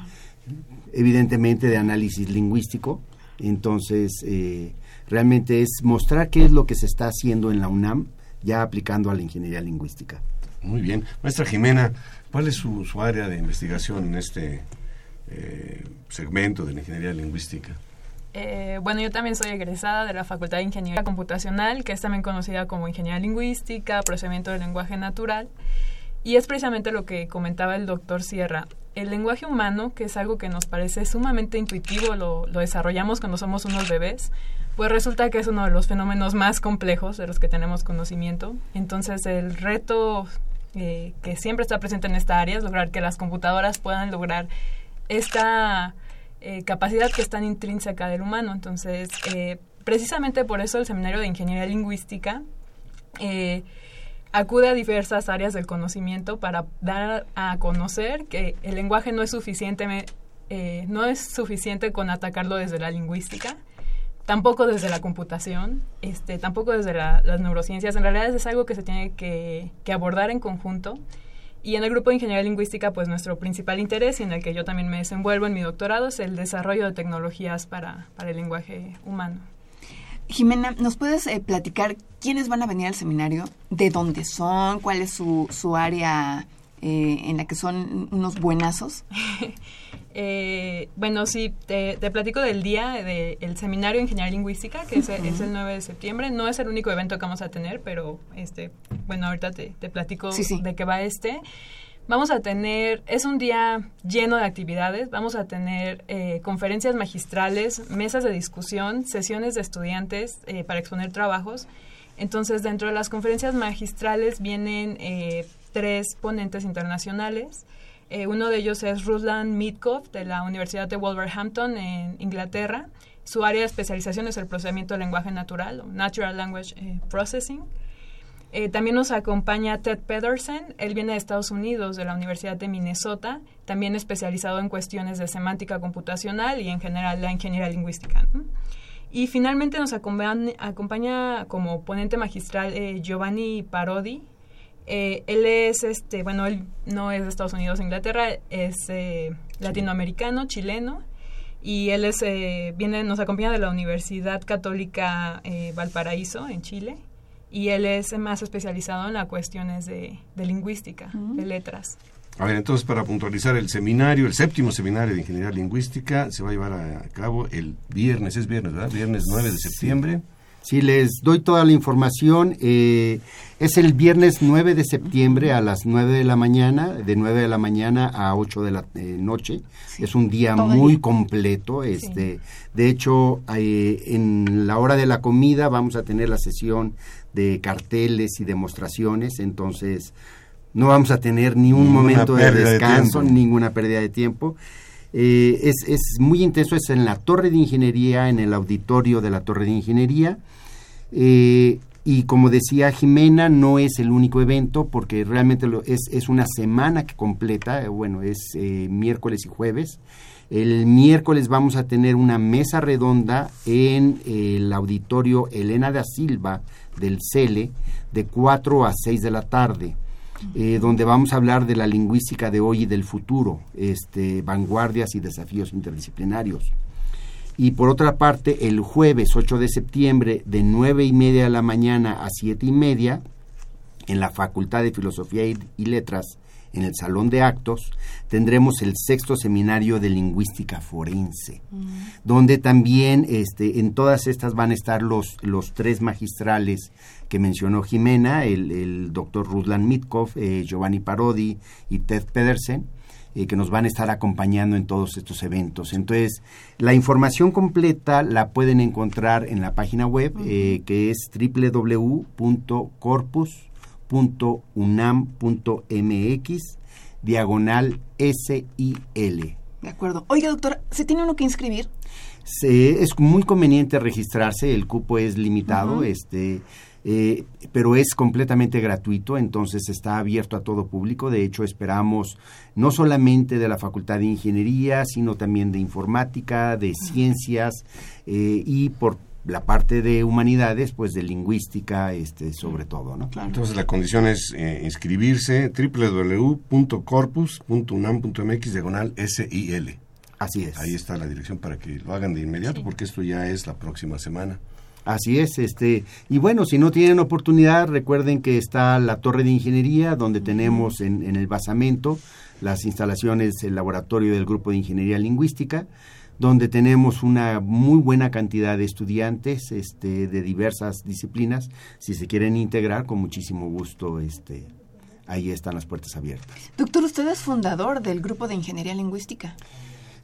evidentemente, de análisis lingüístico. Entonces, eh, realmente es mostrar qué es lo que se está haciendo en la UNAM ya aplicando a la ingeniería lingüística. Muy bien. Maestra Jimena, ¿cuál es su, área de investigación en este eh, segmento de la ingeniería lingüística? Eh, bueno, yo también soy egresada de la Facultad de Ingeniería Computacional, que es también conocida como Ingeniería Lingüística, Procesamiento del Lenguaje Natural. Y es precisamente lo que comentaba el doctor Sierra. El lenguaje humano, que es algo que nos parece sumamente intuitivo, lo, desarrollamos cuando somos unos bebés, pues resulta que es uno de los fenómenos más complejos de los que tenemos conocimiento. Entonces el reto eh, que siempre está presente en esta área es lograr que las computadoras puedan lograr esta eh, capacidad que es tan intrínseca del humano. Entonces, eh, precisamente por eso el Seminario de Ingeniería Lingüística acude a diversas áreas del conocimiento para dar a conocer que el lenguaje no es suficiente, no es suficiente con atacarlo desde la lingüística, tampoco desde la computación, este, tampoco desde las neurociencias. En realidad es algo que se tiene que, abordar en conjunto. Y en el grupo de ingeniería lingüística, pues nuestro principal interés y en el que yo también me desenvuelvo en mi doctorado es el desarrollo de tecnologías para, el lenguaje humano. Jimena, ¿nos puedes eh, platicar quiénes van a venir al seminario? ¿De dónde son? ¿Cuál es su, su área eh, en la que son unos buenazos? Eh, bueno, sí, te, platico del día del seminario de Ingeniería Lingüística, que es, el 9 de septiembre. No es el único evento que vamos a tener, pero este, bueno, ahorita te, platico de qué va este. Vamos a tener, es un día lleno de actividades, vamos a tener eh, conferencias magistrales, mesas de discusión, sesiones de estudiantes eh, para exponer trabajos. Entonces, dentro de las conferencias magistrales vienen eh, tres ponentes internacionales. Eh, uno de ellos es Ruslan Mitkoff de la Universidad de Wolverhampton en Inglaterra. Su área de especialización es el procesamiento del lenguaje natural, Natural Language eh, Processing. Eh, también nos acompaña Ted Pedersen, él viene de Estados Unidos, de la Universidad de Minnesota, también especializado en cuestiones de semántica computacional y en general la ingeniería lingüística. Y finalmente nos acompaña, acompaña como ponente magistral Giovanni Parodi, eh, él es, este, bueno, él no es de Estados Unidos Inglaterra, es eh, latinoamericano, chileno, y él es, eh, viene, nos acompaña de la Universidad Católica Valparaíso, en Chile, y él es más especializado en las cuestiones de, lingüística, de letras. A ver, entonces, para puntualizar, el seminario, el séptimo seminario de Ingeniería Lingüística, se va a llevar a cabo el viernes, es viernes, ¿verdad? Viernes 9 de septiembre. Si les doy toda la información, eh, es el viernes 9 de septiembre a las 9 de la mañana, de 9 de la mañana a 8 de la eh, noche. Es un día muy completo. Este, De hecho, eh, en la hora de la comida vamos a tener la sesión de carteles y demostraciones, entonces no vamos a tener ni un momento de descanso, ninguna pérdida de tiempo. Eh, es, es, muy intenso, es en la Torre de Ingeniería, en el auditorio de la Torre de Ingeniería. Eh, y como decía Jimena, no es el único evento porque realmente lo, es, es, una semana que completa, bueno, es eh, miércoles y jueves. El miércoles vamos a tener una mesa redonda en el auditorio Elena da Silva del CELE de 4 a 6 de la tarde. Eh, donde vamos a hablar de la lingüística de hoy y del futuro, este, vanguardias y desafíos interdisciplinarios. Y por otra parte, el jueves 8 de septiembre, de 9 y media de la mañana a 7 y media, en la Facultad de Filosofía y, Letras, en el Salón de Actos, tendremos el sexto seminario de lingüística forense, mm. donde también este, en todas estas van a estar los, los tres magistrales que mencionó Jimena, el, doctor Ruslan Mitkov, eh, Giovanni Parodi y Ted Pedersen, eh, que nos van a estar acompañando en todos estos eventos. Entonces, la información completa la pueden encontrar en la página web, eh, que es www.corpus.unam.mx, diagonal SIL. De acuerdo. Oiga, doctor, ¿se tiene uno que inscribir? es muy conveniente registrarse, el cupo es limitado, este eh, pero es completamente gratuito, entonces está abierto a todo público. De hecho, esperamos no solamente de la Facultad de Ingeniería, sino también de Informática, de Ciencias y por la parte de humanidades, pues de lingüística, este, sobre todo, ¿no? Entonces la condición es eh, inscribirse www.corpus.unam.mx diagonal SIL. Así es. Ahí está la dirección para que lo hagan de inmediato, porque esto ya es la próxima semana. Así es, este, y bueno, si no tienen oportunidad, recuerden que está la torre de ingeniería, donde tenemos en, el basamento las instalaciones, el laboratorio del grupo de ingeniería lingüística, donde tenemos una muy buena cantidad de estudiantes este, de diversas disciplinas. Si se quieren integrar, con muchísimo gusto, este, ahí están las puertas abiertas. Doctor, usted es fundador del grupo de ingeniería lingüística.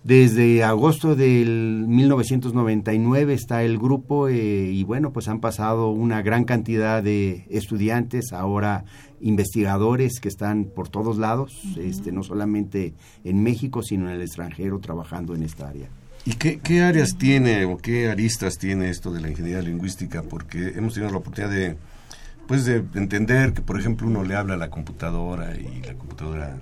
Desde agosto del 1999 está el grupo eh, y bueno, pues han pasado una gran cantidad de estudiantes, ahora investigadores que están por todos lados, este, no solamente en México, sino en el extranjero trabajando en esta área. ¿Y qué, qué, áreas tiene o qué aristas tiene esto de la ingeniería lingüística? Porque hemos tenido la oportunidad de, pues de entender que, por ejemplo, uno le habla a la computadora y la computadora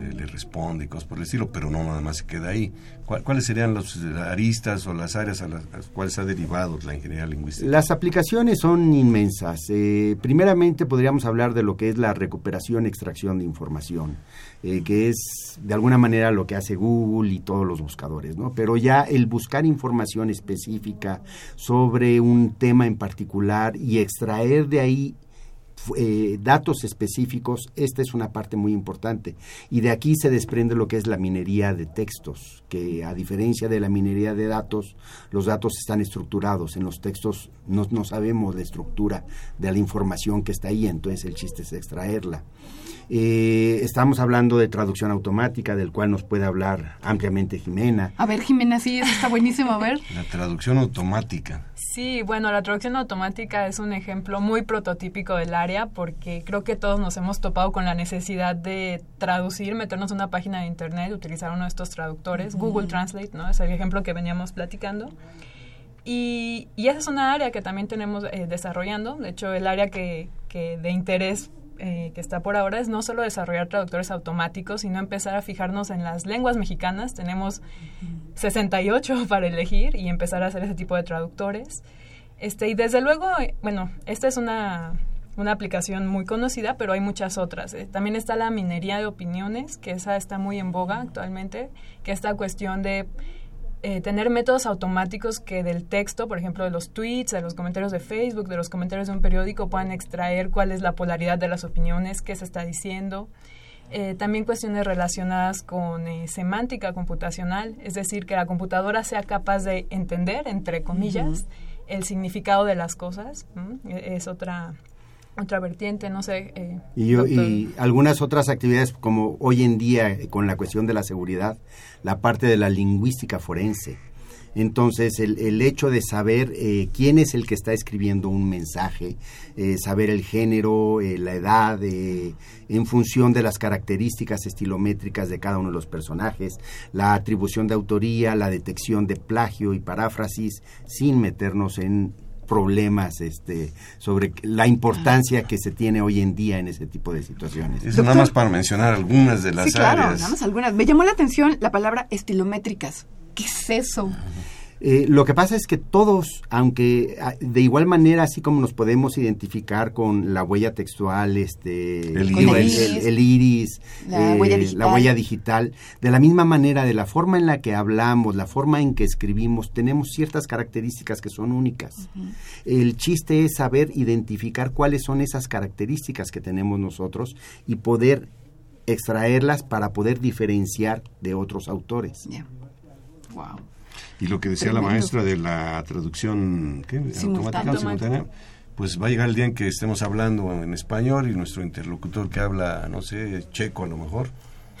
eh, le responde y cosas por el estilo, pero no nada más se queda ahí. ¿Cuáles serían las aristas o las áreas a las, cuales ha derivado la ingeniería lingüística? Las aplicaciones son inmensas. Eh, primeramente podríamos hablar de lo que es la recuperación, extracción de información, eh, que es de alguna manera lo que hace Google y todos los buscadores, ¿no? Pero ya el buscar información específica sobre un tema en particular y extraer de ahí eh, datos específicos, esta es una parte muy importante. Y de aquí se desprende lo que es la minería de textos, que a diferencia de la minería de datos, los datos están estructurados. En los textos no, no sabemos la estructura de la información que está ahí, entonces el chiste es extraerla. Eh, estamos hablando de traducción automática, del cual nos puede hablar ampliamente Jimena. A ver, Jimena, sí, eso está buenísimo, a ver. La traducción automática. Sí, bueno, la traducción automática es un ejemplo muy prototípico del área porque creo que todos nos hemos topado con la necesidad de traducir, meternos en una página de internet, utilizar uno de estos traductores, Google Translate, ¿no? Es el ejemplo que veníamos platicando. Y, esa es una área que también tenemos eh, desarrollando. De hecho, el área que, que de interés eh, que está por ahora es no solo desarrollar traductores automáticos, sino empezar a fijarnos en las lenguas mexicanas. Tenemos 68 para elegir y empezar a hacer ese tipo de traductores. Este, y desde luego, eh, bueno, esta es una, una aplicación muy conocida, pero hay muchas otras. Eh. También está la minería de opiniones, que esa está muy en boga actualmente, que esta cuestión de eh, tener métodos automáticos que del texto, por ejemplo, de los tweets, de los comentarios de Facebook, de los comentarios de un periódico, puedan extraer cuál es la polaridad de las opiniones, qué se está diciendo. Eh, también cuestiones relacionadas con eh, semántica computacional, es decir, que la computadora sea capaz de entender, entre comillas, el significado de las cosas. E-, es otra otra vertiente, no sé. Eh, y, y, algunas otras actividades como hoy en día eh, con la cuestión de la seguridad, la parte de la lingüística forense. Entonces, el, el hecho de saber eh, quién es el que está escribiendo un mensaje, saber el género, la edad, en función de las características estilométricas de cada uno de los personajes, la atribución de autoría, la detección de plagio y paráfrasis, sin meternos en problemas este sobre la importancia que se tiene hoy en día en ese tipo de situaciones. Eso nada más para mencionar algunas de las sí, claro, áreas. nada más algunas. Me llamó la atención la palabra estilométricas. ¿Qué es eso? Eh, lo que pasa es que todos, aunque ah, de igual manera, así como nos podemos identificar con la huella textual, este, El iris. el, el iris, La eh, huella la digital. huella digital, de la misma manera, de la forma en la que hablamos, la forma en que escribimos, tenemos ciertas características que son únicas. El chiste es saber identificar cuáles son esas características que tenemos nosotros y poder extraerlas para poder diferenciar de otros autores. Wow. Y lo que decía la maestra de la traducción ¿qué? Automática, simultánea, pues va a llegar el día en que estemos hablando en español y nuestro interlocutor que habla, no sé, checo a lo mejor,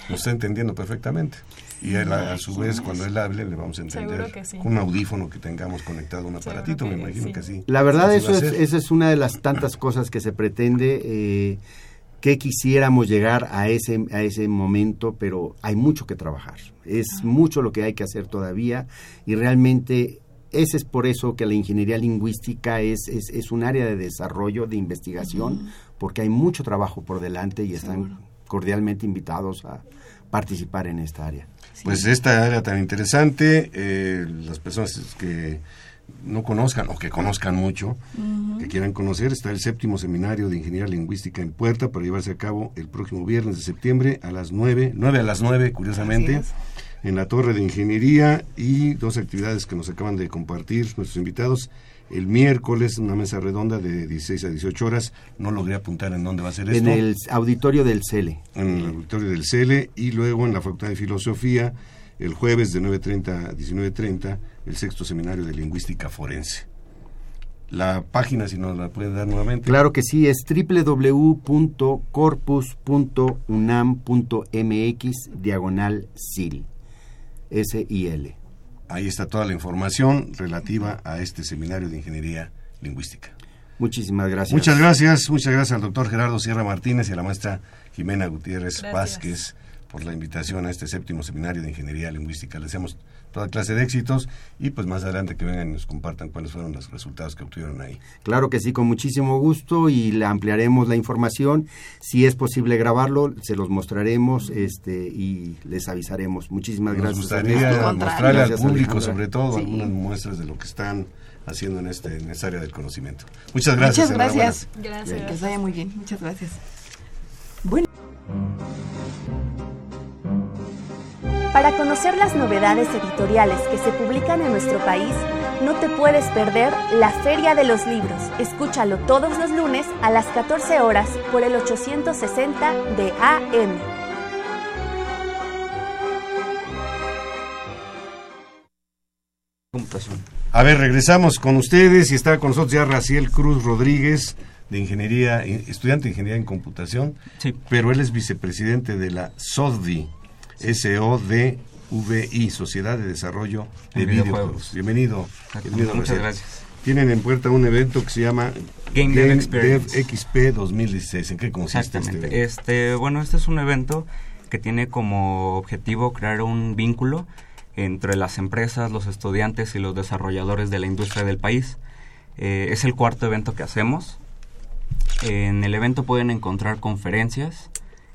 nos está entendiendo perfectamente. Y él, a, a su vez, cuando él hable, le vamos a entender sí. con un audífono que tengamos conectado a un aparatito, me imagino sí. que sí. La verdad, eso es, esa es una de las tantas cosas que se pretende, eh, que quisiéramos llegar a ese, a ese momento, pero hay mucho que trabajar. Es mucho lo que hay que hacer todavía y realmente ese es por eso que la ingeniería lingüística es, es, es un área de desarrollo, de investigación, porque hay mucho trabajo por delante y están cordialmente invitados a participar en esta área. Pues esta área tan interesante, eh, las personas que no conozcan o que conozcan mucho, que quieran conocer, está el séptimo seminario de Ingeniería Lingüística en Puerta para llevarse a cabo el próximo viernes de septiembre a las 9, 9 a las 9 curiosamente, en la Torre de Ingeniería y dos actividades que nos acaban de compartir nuestros invitados. El miércoles, una mesa redonda de 16 a 18 horas. No logré apuntar en dónde va a ser En esto el auditorio del CELE. en el auditorio del CELE y luego en la Facultad de Filosofía el jueves de 9.30 a 19.30 el sexto seminario de lingüística forense. La página, si nos la pueden dar nuevamente. Claro que sí, es www.corpus.unam.mx diagonal SIL. S-I-L. Ahí está toda la información relativa a este seminario de ingeniería lingüística. Muchísimas gracias. Muchas gracias, muchas gracias al doctor Gerardo Sierra Martínez y a la maestra Jimena Gutiérrez Gracias. Vázquez por la invitación a este séptimo seminario de ingeniería lingüística. Les deseamos toda clase de éxitos y pues más adelante que vengan y nos compartan cuáles fueron los resultados que obtuvieron ahí. Claro que sí, con muchísimo gusto y le ampliaremos la información. Si es posible grabarlo, se los mostraremos este, y les avisaremos. Muchísimas Nos gracias. gustaría. Al contrario. mostrarle al público, Alejandra. sobre todo, Sí. algunas muestras de lo que están haciendo en, este, en esta área del conocimiento. Muchas gracias. Muchas gracias. Gracias. Que les vaya muy bien. Muchas gracias. Bueno. Para conocer las novedades editoriales que se publican en nuestro país, no te puedes perder la Feria de los Libros. Escúchalo todos los lunes a las 14 horas por el 860 de AM. computación. A ver, regresamos con ustedes y está con nosotros ya Raciel Cruz Rodríguez de Ingeniería, estudiante de Ingeniería en Computación, Sí. pero él es vicepresidente de la SODVI, S-O-D-V-I, Sociedad de Desarrollo de De Videojuegos. Bienvenido. bienvenido, Muchas gracias. Tienen en puerta un evento que se llama Game Dev Experience. XP 2016. ¿En qué consiste este? Este, bueno, este es un evento que tiene como objetivo crear un vínculo entre las empresas, los estudiantes y los desarrolladores de la industria del país. Eh, es el cuarto evento que hacemos. En el evento pueden encontrar conferencias.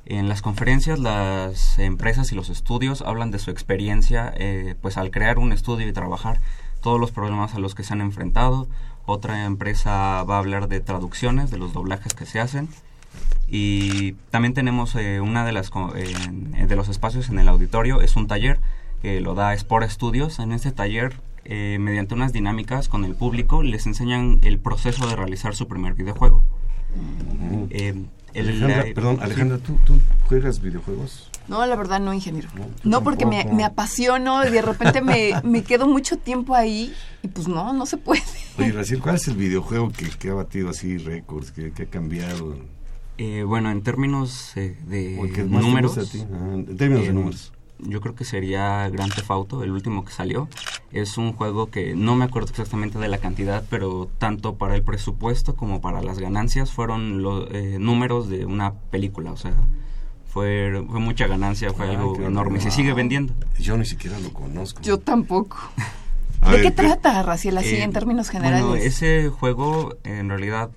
En las conferencias las empresas y los estudios hablan de su experiencia eh, pues al crear un estudio y trabajar todos los problemas a los que se han enfrentado. Otra empresa va a hablar de traducciones, de los doblajes que se hacen. Y también tenemos eh, una de las en- de los espacios en el auditorio es un taller que lo da Sport Studios. En este taller, eh, mediante unas dinámicas con el público, les enseñan el proceso de realizar su primer videojuego. Alejandra, perdón. Alejandra, ¿tú, ¿tú juegas videojuegos? No, la verdad no, ingeniero. No, porque me, me apasiono y de repente me, me quedo mucho tiempo ahí y pues no, no se puede. Oye, Raciel, ¿cuál es el videojuego que, que ha batido así récords, que, que ha cambiado? Eh, bueno, en términos eh, de ¿O el que más te números, gusta a ti? Ajá, en términos de eh, números. Yo creo que sería Grand Theft Auto, el último que salió. Es un juego que no me acuerdo exactamente de la cantidad, pero tanto para el presupuesto como para las ganancias fueron los eh, números de una película, o sea, fue, fue mucha ganancia, fue Ah, algo enorme. Y se wow. sigue vendiendo. Yo ni siquiera lo conozco. Yo tampoco. ¿De ver, qué trata, Raciel, así Eh, en términos generales? Bueno, ese juego en realidad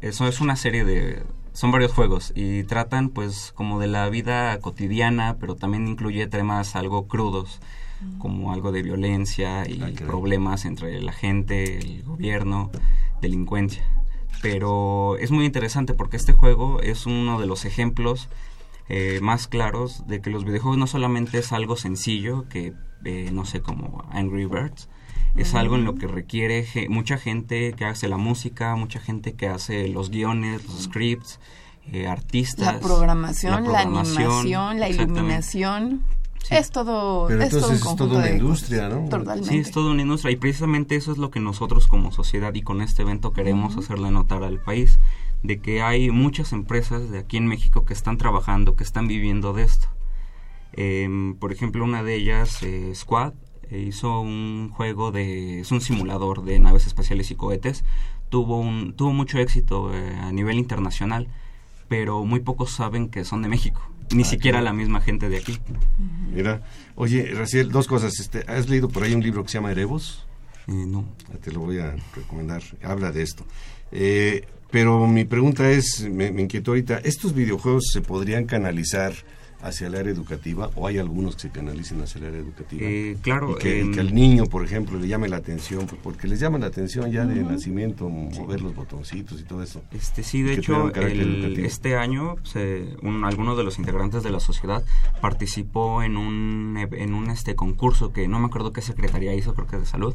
eso es una serie de son varios juegos y tratan pues como de la vida cotidiana, pero también incluye temas algo crudos, como algo de violencia y Ah, problemas entre la gente, el gobierno, delincuencia. Pero es muy interesante porque este juego es uno de los ejemplos eh, más claros de que los videojuegos no solamente es algo sencillo, que eh, no sé, como Angry Birds, es algo en lo que requiere ge- mucha gente que hace la música, mucha gente que hace los guiones, los scripts, eh, artistas. la programación, la, programación, animación, la iluminación. Sí. Es todo. Pero es todo un entonces es conjunto toda una industria, cosas. ¿no? Totalmente. Sí, es toda una industria y precisamente eso es lo que nosotros como sociedad y con este evento queremos hacerle notar al país, de que hay muchas empresas de aquí en México que están trabajando, que están viviendo de esto. Em, por ejemplo, una de ellas, eh, Squad, hizo un juego de... es un simulador de naves espaciales y cohetes. Tuvo, un, tuvo mucho éxito eh, a nivel internacional, pero muy pocos saben que son de México. Ni siquiera la misma gente de aquí. Mira, oye, Raciel, dos cosas. Este, ¿Has leído por ahí un libro que se llama Erebos? Eh, no. Te lo voy a recomendar. Habla de esto. Eh, pero mi pregunta es, me, me inquietó ahorita, ¿estos videojuegos se podrían canalizar hacia el área educativa o hay algunos que se canalicen hacia el área educativa? Eh, claro, Y que, y que al niño, por ejemplo, le llame la atención, pues, porque les llama la atención ya de nacimiento, mover los botoncitos y todo eso. Este sí, de hecho, el- este año se, un, alguno de los integrantes de la sociedad participó en un en un este concurso que no me acuerdo qué secretaría hizo, creo que de salud,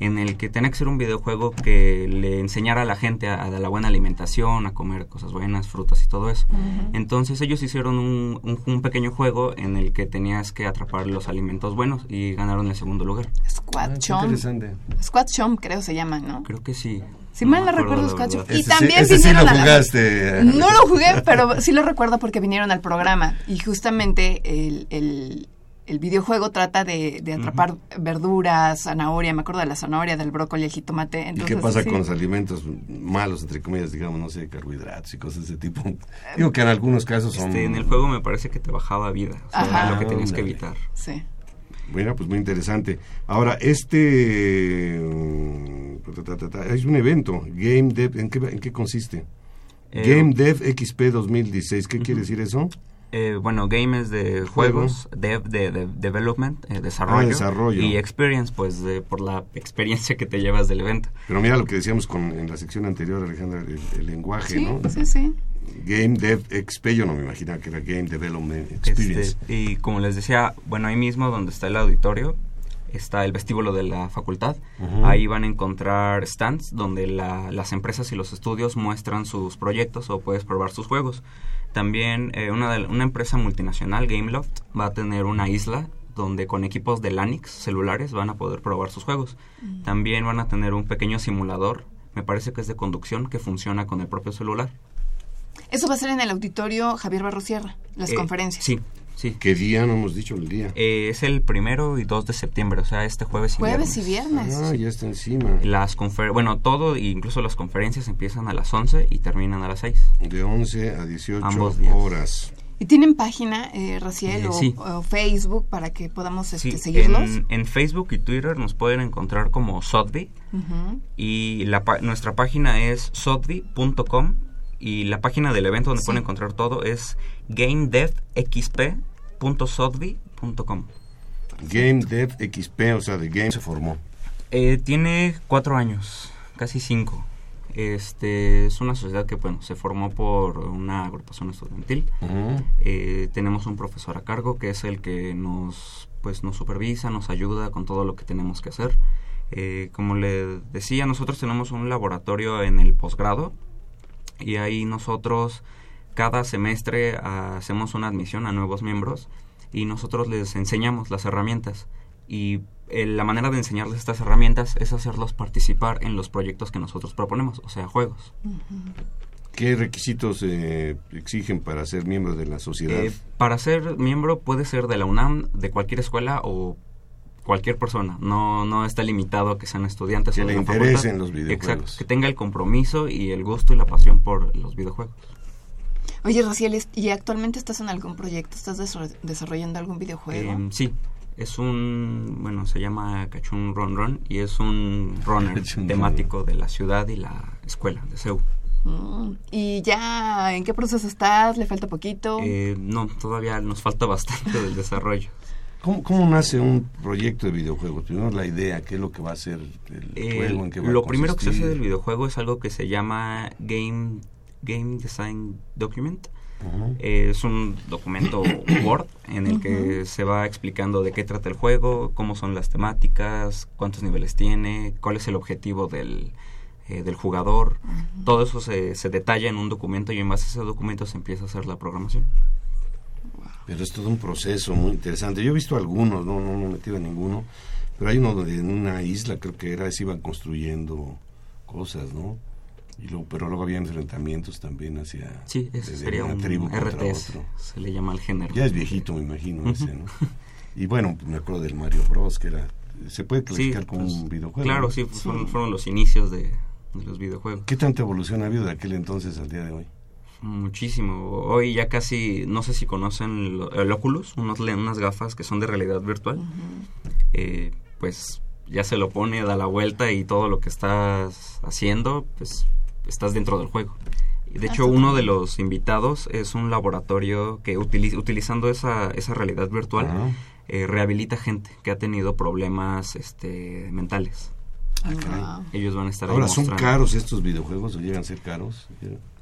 en el que tenía que ser un videojuego que le enseñara a la gente a, a la buena alimentación, a comer cosas buenas, frutas y todo eso. Entonces ellos hicieron un, un, un pequeño juego en el que tenías que atrapar los alimentos buenos y ganaron el segundo lugar. Squad Ah, Chomp. interesante. Squad Chomp creo se llama, ¿no? Creo que sí. Si mal no recuerdo, Squad. Chomp. Y sí- también ese sí vinieron lo a la- jugaste. No lo jugué, pero sí lo recuerdo porque vinieron al programa. Y justamente el, el, el videojuego trata de, de atrapar verduras, zanahoria, me acuerdo de la zanahoria, del brócoli, el jitomate. ¿Y qué pasa sí. con los alimentos malos, entre comillas, digamos, no sé, carbohidratos y cosas de ese tipo? Digo que en algunos casos son... Este, en el juego me parece que te bajaba vida, o sea, lo que tenías que evitar. Sí. Bueno, pues muy interesante. Ahora, este... Es un evento, Game Dev, ¿en qué, en qué consiste? Eh, Game Dev XP 2016, ¿qué quiere decir eso? Eh, bueno, game es de juegos, dev de, de development, eh, desarrollo, Ah, desarrollo. y experience, pues de, por la experiencia que te llevas del evento. Pero mira lo que decíamos con, en la sección anterior, Alejandra, el, el lenguaje, Sí, ¿no? sí, sí. Game Dev XP, yo no me imaginaba que era Game Development Experience. Este, y como les decía, bueno, ahí mismo donde está el auditorio, está el vestíbulo de la facultad. Ahí van a encontrar stands donde la- las empresas y los estudios muestran sus proyectos o puedes probar sus juegos. También eh, una, de- una empresa multinacional, Gameloft, va a tener una isla donde con equipos de Lanix celulares van a poder probar sus juegos. También van a tener un pequeño simulador, me parece que es de conducción, que funciona con el propio celular. Eso va a ser en el auditorio Javier Barrosierra, las Eh, conferencias. Sí, sí. ¿Qué día? No hemos dicho el día. Eh, es el primero y 2 de septiembre, o sea, este jueves y Jueves y viernes. viernes. Ah, ya está encima. Las confer bueno, todo, e incluso las conferencias empiezan a las 11 y terminan a las 6. De 11 a 18 Ambos días. horas. ¿Y tienen página, eh, Raciel, Eh, o, sí. o Facebook para que podamos este, Sí, seguirlos? en, en Facebook y Twitter nos pueden encontrar como Sotby Ujú. y la, pa- nuestra página es sotby.com y la página del evento donde Sí. pueden encontrar todo es gamedevxp.sotby.com. Game Dev XP, o sea, de Game se formó. Eh, tiene cuatro años, casi cinco. Este es una sociedad que bueno se formó por una agrupación estudiantil. Eh, tenemos un profesor a cargo que es el que nos pues nos supervisa, nos ayuda con todo lo que tenemos que hacer. Eh, como le decía, nosotros tenemos un laboratorio en el posgrado y ahí nosotros cada semestre ah, hacemos una admisión a nuevos miembros y nosotros les enseñamos las herramientas y eh, la manera de enseñarles estas herramientas es hacerlos participar en los proyectos que nosotros proponemos, o sea, juegos. ¿Qué requisitos eh, exigen para ser miembro de la sociedad? Eh, para ser miembro puede ser de la UNAM, de cualquier escuela o cualquier persona. No, no está limitado a que sean estudiantes. Que o le de la interesen facultad. los videojuegos. Exacto, que tenga el compromiso y el gusto y la pasión por los videojuegos. Oye, Raciel, ¿est- ¿y actualmente estás en algún proyecto? ¿Estás desarro- desarrollando algún videojuego? Em, sí, es un, bueno, se llama Cachún Run Run y es un runner temático de la ciudad y la escuela de CEU. Mm, ¿Y ya en qué proceso estás? ¿Le falta poquito? Eh, no, todavía nos falta bastante del desarrollo. ¿Cómo, cómo nace un proyecto de videojuegos? Primero la idea, qué es lo que va a ser el Eh, juego, en qué va a lo primero que se hace del videojuego es algo que se llama Game, Game Design Document. Eh, es un documento Word en el que se va explicando de qué trata el juego, cómo son las temáticas, cuántos niveles tiene, cuál es el objetivo del, eh, del jugador. Todo eso se, se detalla en un documento y en base a ese documento se empieza a hacer la programación. Pero es todo un proceso muy interesante. Yo he visto algunos, no, no me he metido en ninguno, pero hay uno donde en una isla, creo que era, se iban construyendo cosas, ¿no? Y luego, pero luego había enfrentamientos también hacia Sí, ese sería una un tribu RTS, otro. se le llama el género. Ya es viejito, me imagino, ese, ¿no? Y bueno, me acuerdo del Mario Bros, que era... Se puede clasificar como pues, un videojuego. Claro, ¿no? sí, fueron, fueron los inicios de, de los videojuegos. ¿Qué tanta evolución ha habido de aquel entonces al día de hoy? Muchísimo. Hoy ya casi, no sé si conocen lo- el Oculus, unos, le- unas gafas que son de realidad virtual. Eh, pues ya se lo pone, da la vuelta y todo lo que estás haciendo, pues estás dentro del juego. Y De Ah, hecho, uno de los invitados es un laboratorio que utili- utilizando esa, esa realidad virtual Ajá. eh, rehabilita gente que ha tenido problemas este, mentales. Wow. Ellos van a estar ahí Ahora, ¿son caros estos videojuegos o llegan a ser caros?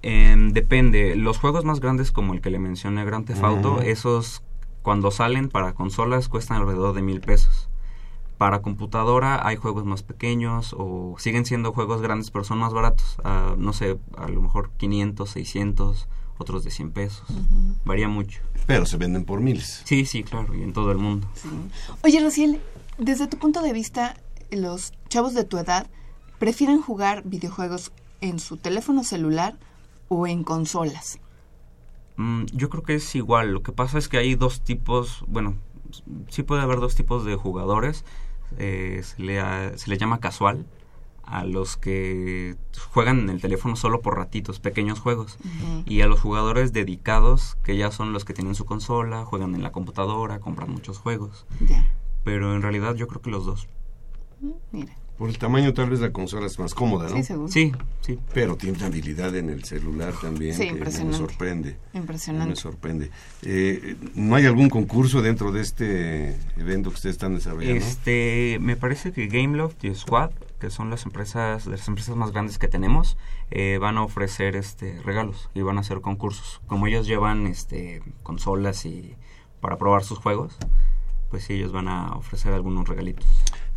Em, depende. Los juegos más grandes como el que le mencioné, Grand Theft Auto, esos cuando salen para consolas cuestan alrededor de mil pesos. Para computadora hay juegos más pequeños o siguen siendo juegos grandes pero son más baratos. Ah, no sé, a lo mejor 500, 600, otros de 100 pesos. Varía mucho. Pero se venden por miles. Sí, sí, claro, y en todo el mundo. Sí. Oye, Raciel, desde tu punto de vista, los chavos de tu edad prefieren jugar videojuegos en su teléfono celular o en consolas. Mm, yo creo que es igual. Lo que pasa es que hay dos tipos, bueno, sí puede haber dos tipos de jugadores. Eh, se, le, ha- se le llama casual a los que juegan en el teléfono solo por ratitos, pequeños juegos. Y a los jugadores dedicados, que ya son los que tienen su consola, juegan en la computadora, compran muchos juegos. Pero en realidad yo creo que los dos. Mira. Por el tamaño tal vez la consola es más cómoda, ¿no? Sí, seguro. Sí, sí. Pero tiene una habilidad en el celular también Sí, que me impresionante. sorprende. Me Impresionante. sorprende. Eh, ¿No hay algún concurso dentro de este evento que ustedes están desarrollando? Este, me parece que Gameloft y Squad, que son las empresas, las empresas más grandes que tenemos, eh, van a ofrecer este regalos y van a hacer concursos. Como ellos llevan este consolas y para probar sus juegos, pues sí, ellos van a ofrecer algunos regalitos.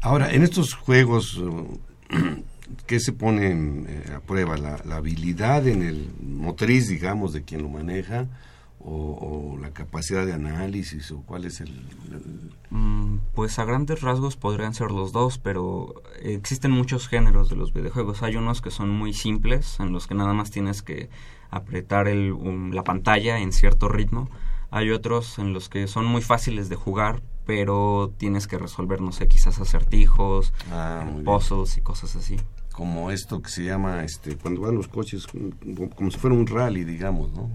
Ahora, en estos juegos, eh, ¿qué se pone en, eh, a prueba? ¿La, la habilidad en el motriz, digamos, de quien lo maneja? O, la capacidad de análisis? ¿O cuál es el...? Mm, pues a grandes rasgos podrían ser los dos, pero existen muchos géneros de los videojuegos. Hay unos que son muy simples, en los que nada más tienes que apretar el, un- la pantalla en cierto ritmo. Hay otros en los que son muy fáciles de jugar, pero tienes que resolver, no sé, quizás acertijos, Ah, bien. puzzles y cosas así. como esto que se llama, este, cuando van los coches, como, como si fuera un rally, digamos, ¿no?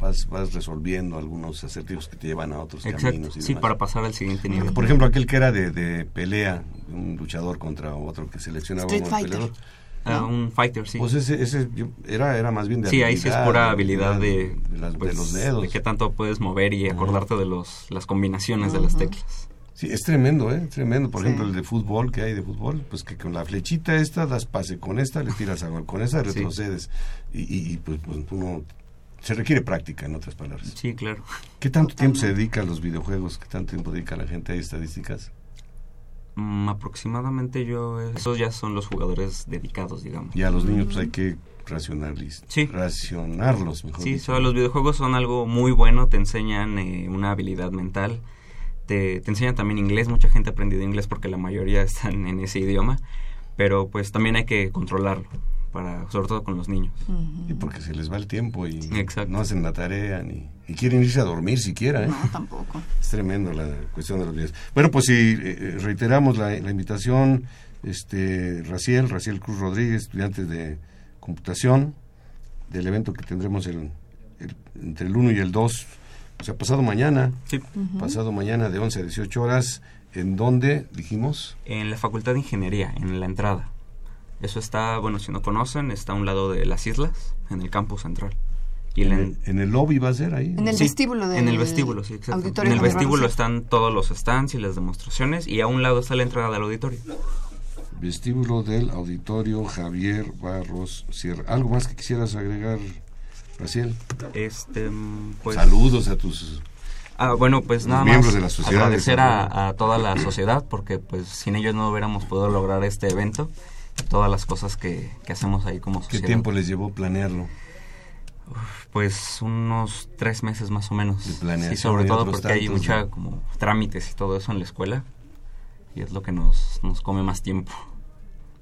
Vas, vas resolviendo algunos acertijos que te llevan a otros Exacto, caminos y sí, demás. para pasar al siguiente nivel. Por ejemplo, aquel que era de, de pelea, un luchador contra otro que seleccionaba Street un Fighter. Ah, ¿no? un fighter, sí. Pues ese, ese era, era más bien de sí, ahí sí es pura habilidad de, de, las- de pues, los dedos. de qué tanto puedes mover y acordarte de los, las combinaciones de las teclas. Sí, es tremendo, ¿eh? Tremendo. Por Sí. ejemplo, el de fútbol que hay de fútbol, pues que con la flechita esta das pase, con esta le tiras a gol, con esa Sí. retrocedes. Y, y- y, pues, pues, uno... Se requiere práctica, en otras palabras. Sí, claro. ¿Qué tanto tiempo se dedica a los videojuegos? ¿Qué tanto tiempo dedica la gente? ¿Hay estadísticas? Mm, aproximadamente yo, esos ya son los jugadores dedicados, digamos. Y a los niños pues hay que racionarles, Sí. racionarlos, mejor Sí, dicho. o sea, los videojuegos son algo muy bueno, te enseñan eh, una habilidad mental, te, te enseñan también inglés, mucha gente ha aprendido inglés porque la mayoría están en ese idioma, pero pues también hay que controlarlo, para sobre todo con los niños. Y porque se les va el tiempo y Exacto. no hacen la tarea ni y quieren irse a dormir siquiera. ¿eh? No, tampoco. Es tremendo la cuestión de los días. Bueno, pues si eh, reiteramos la, la invitación, este Raciel, Raciel Cruz Rodríguez, estudiante de computación, del evento que tendremos el, el- entre el 1 y el 2, o sea, pasado mañana, Sí. pasado mañana de 11 a 18 horas, en donde dijimos, En la Facultad de Ingeniería, en la entrada. Eso está, bueno, si no conocen, está a un lado de las islas, en el campus central. Y en el- el, en el lobby va a ser ahí. En el Sí, vestíbulo del En el vestíbulo, sí, exacto. auditorio En el vestíbulo están todos los stands y las demostraciones y a un lado está la entrada del auditorio. Vestíbulo del Auditorio Javier Barros Sierra. ¿Algo más que quisieras agregar, Raciel? Este, mm, pues... Saludos a tus... Ah, bueno, pues nada miembros más de la sociedad de agradecer a, a toda la sociedad porque pues sin ellos no hubiéramos podido lograr este evento, todas las cosas que, que hacemos ahí como ¿Qué sociedad. tiempo les llevó planearlo? Pues unos tres meses más o menos. De planeación Sí, sobre y todo porque hay tantos mucha de- como trámites y todo eso en la escuela y es lo que nos, nos come más tiempo.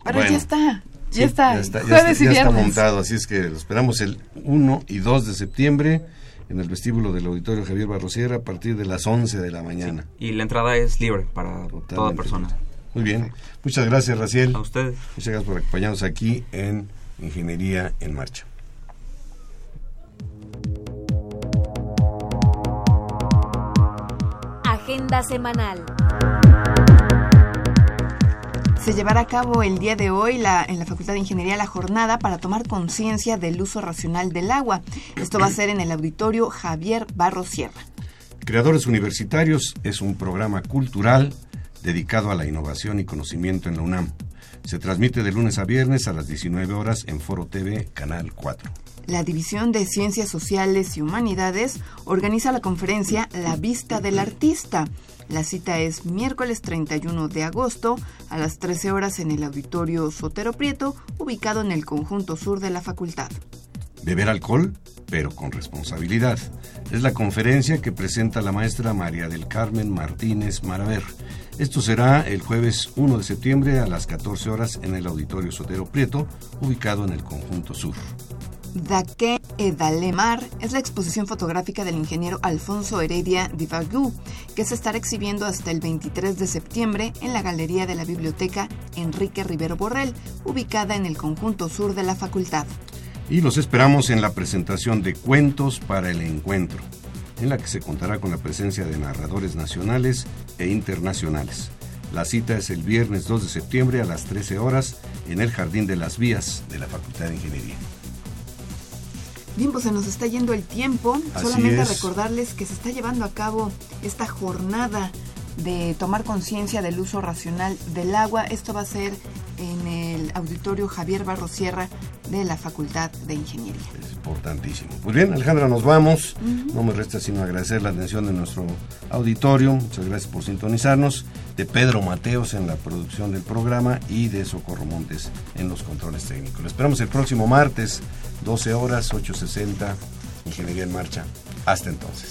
Pero Bueno. ya está, ya Sí, está. Ya está, ya Jueves está- y ya está montado, así es que lo esperamos el 1 y 2 de septiembre en el vestíbulo del Auditorio Javier Barrosiera a partir de las 11 de la mañana. Y la entrada es libre para toda Totalmente persona. libre. Muy bien. Muchas gracias, Raciel. A ustedes. Muchas gracias por acompañarnos aquí en Ingeniería en Marcha. Agenda semanal. Se llevará a cabo el día de hoy la- en la Facultad de Ingeniería la jornada para tomar conciencia del uso racional del agua. Esto va a ser en el auditorio Javier Barros Sierra. Creadores Universitarios es un programa cultural dedicado a la innovación y conocimiento en la UNAM. Se transmite de lunes a viernes a las 19 horas en Foro TV, Canal 4. La División de Ciencias Sociales y Humanidades organiza la conferencia La Vista del Artista. La cita es miércoles 31 de agosto a las 13 horas en el auditorio Sotero Prieto, ubicado en el conjunto sur de la facultad. Beber alcohol, pero con responsabilidad. Es la conferencia que presenta la maestra María del Carmen Martínez Maraver. Esto será el jueves 1 de septiembre a las 14 horas en el Auditorio Sotero Prieto, ubicado en el conjunto sur. Daque Edalemar es la exposición fotográfica del ingeniero Alfonso Heredia Divagú, que se estará exhibiendo hasta el 23 de septiembre en la Galería de la Biblioteca Enrique Rivero Borrell, ubicada en el conjunto sur de la facultad. Y los esperamos en la presentación de Cuentos para el Encuentro, en la que se contará con la presencia de narradores nacionales e internacionales. La cita es el viernes 2 de septiembre a las 13 horas en el Jardín de las Vías de la Facultad de Ingeniería. Bien, pues se nos está yendo el tiempo. Así Solamente es. recordarles que se está llevando a cabo esta jornada de tomar conciencia del uso racional del agua. Esto va a ser en el auditorio Javier Barros Sierra de la Facultad de Ingeniería. Es importantísimo. Pues bien, Alejandra, nos vamos. No me resta sino agradecer la atención de nuestro auditorio. Muchas gracias por sintonizarnos. De Pedro Mateos en la producción del programa y de Socorro Montes en los controles técnicos. Lo esperamos el próximo martes, 12 horas, 8.60, Ingeniería en Marcha. Hasta entonces.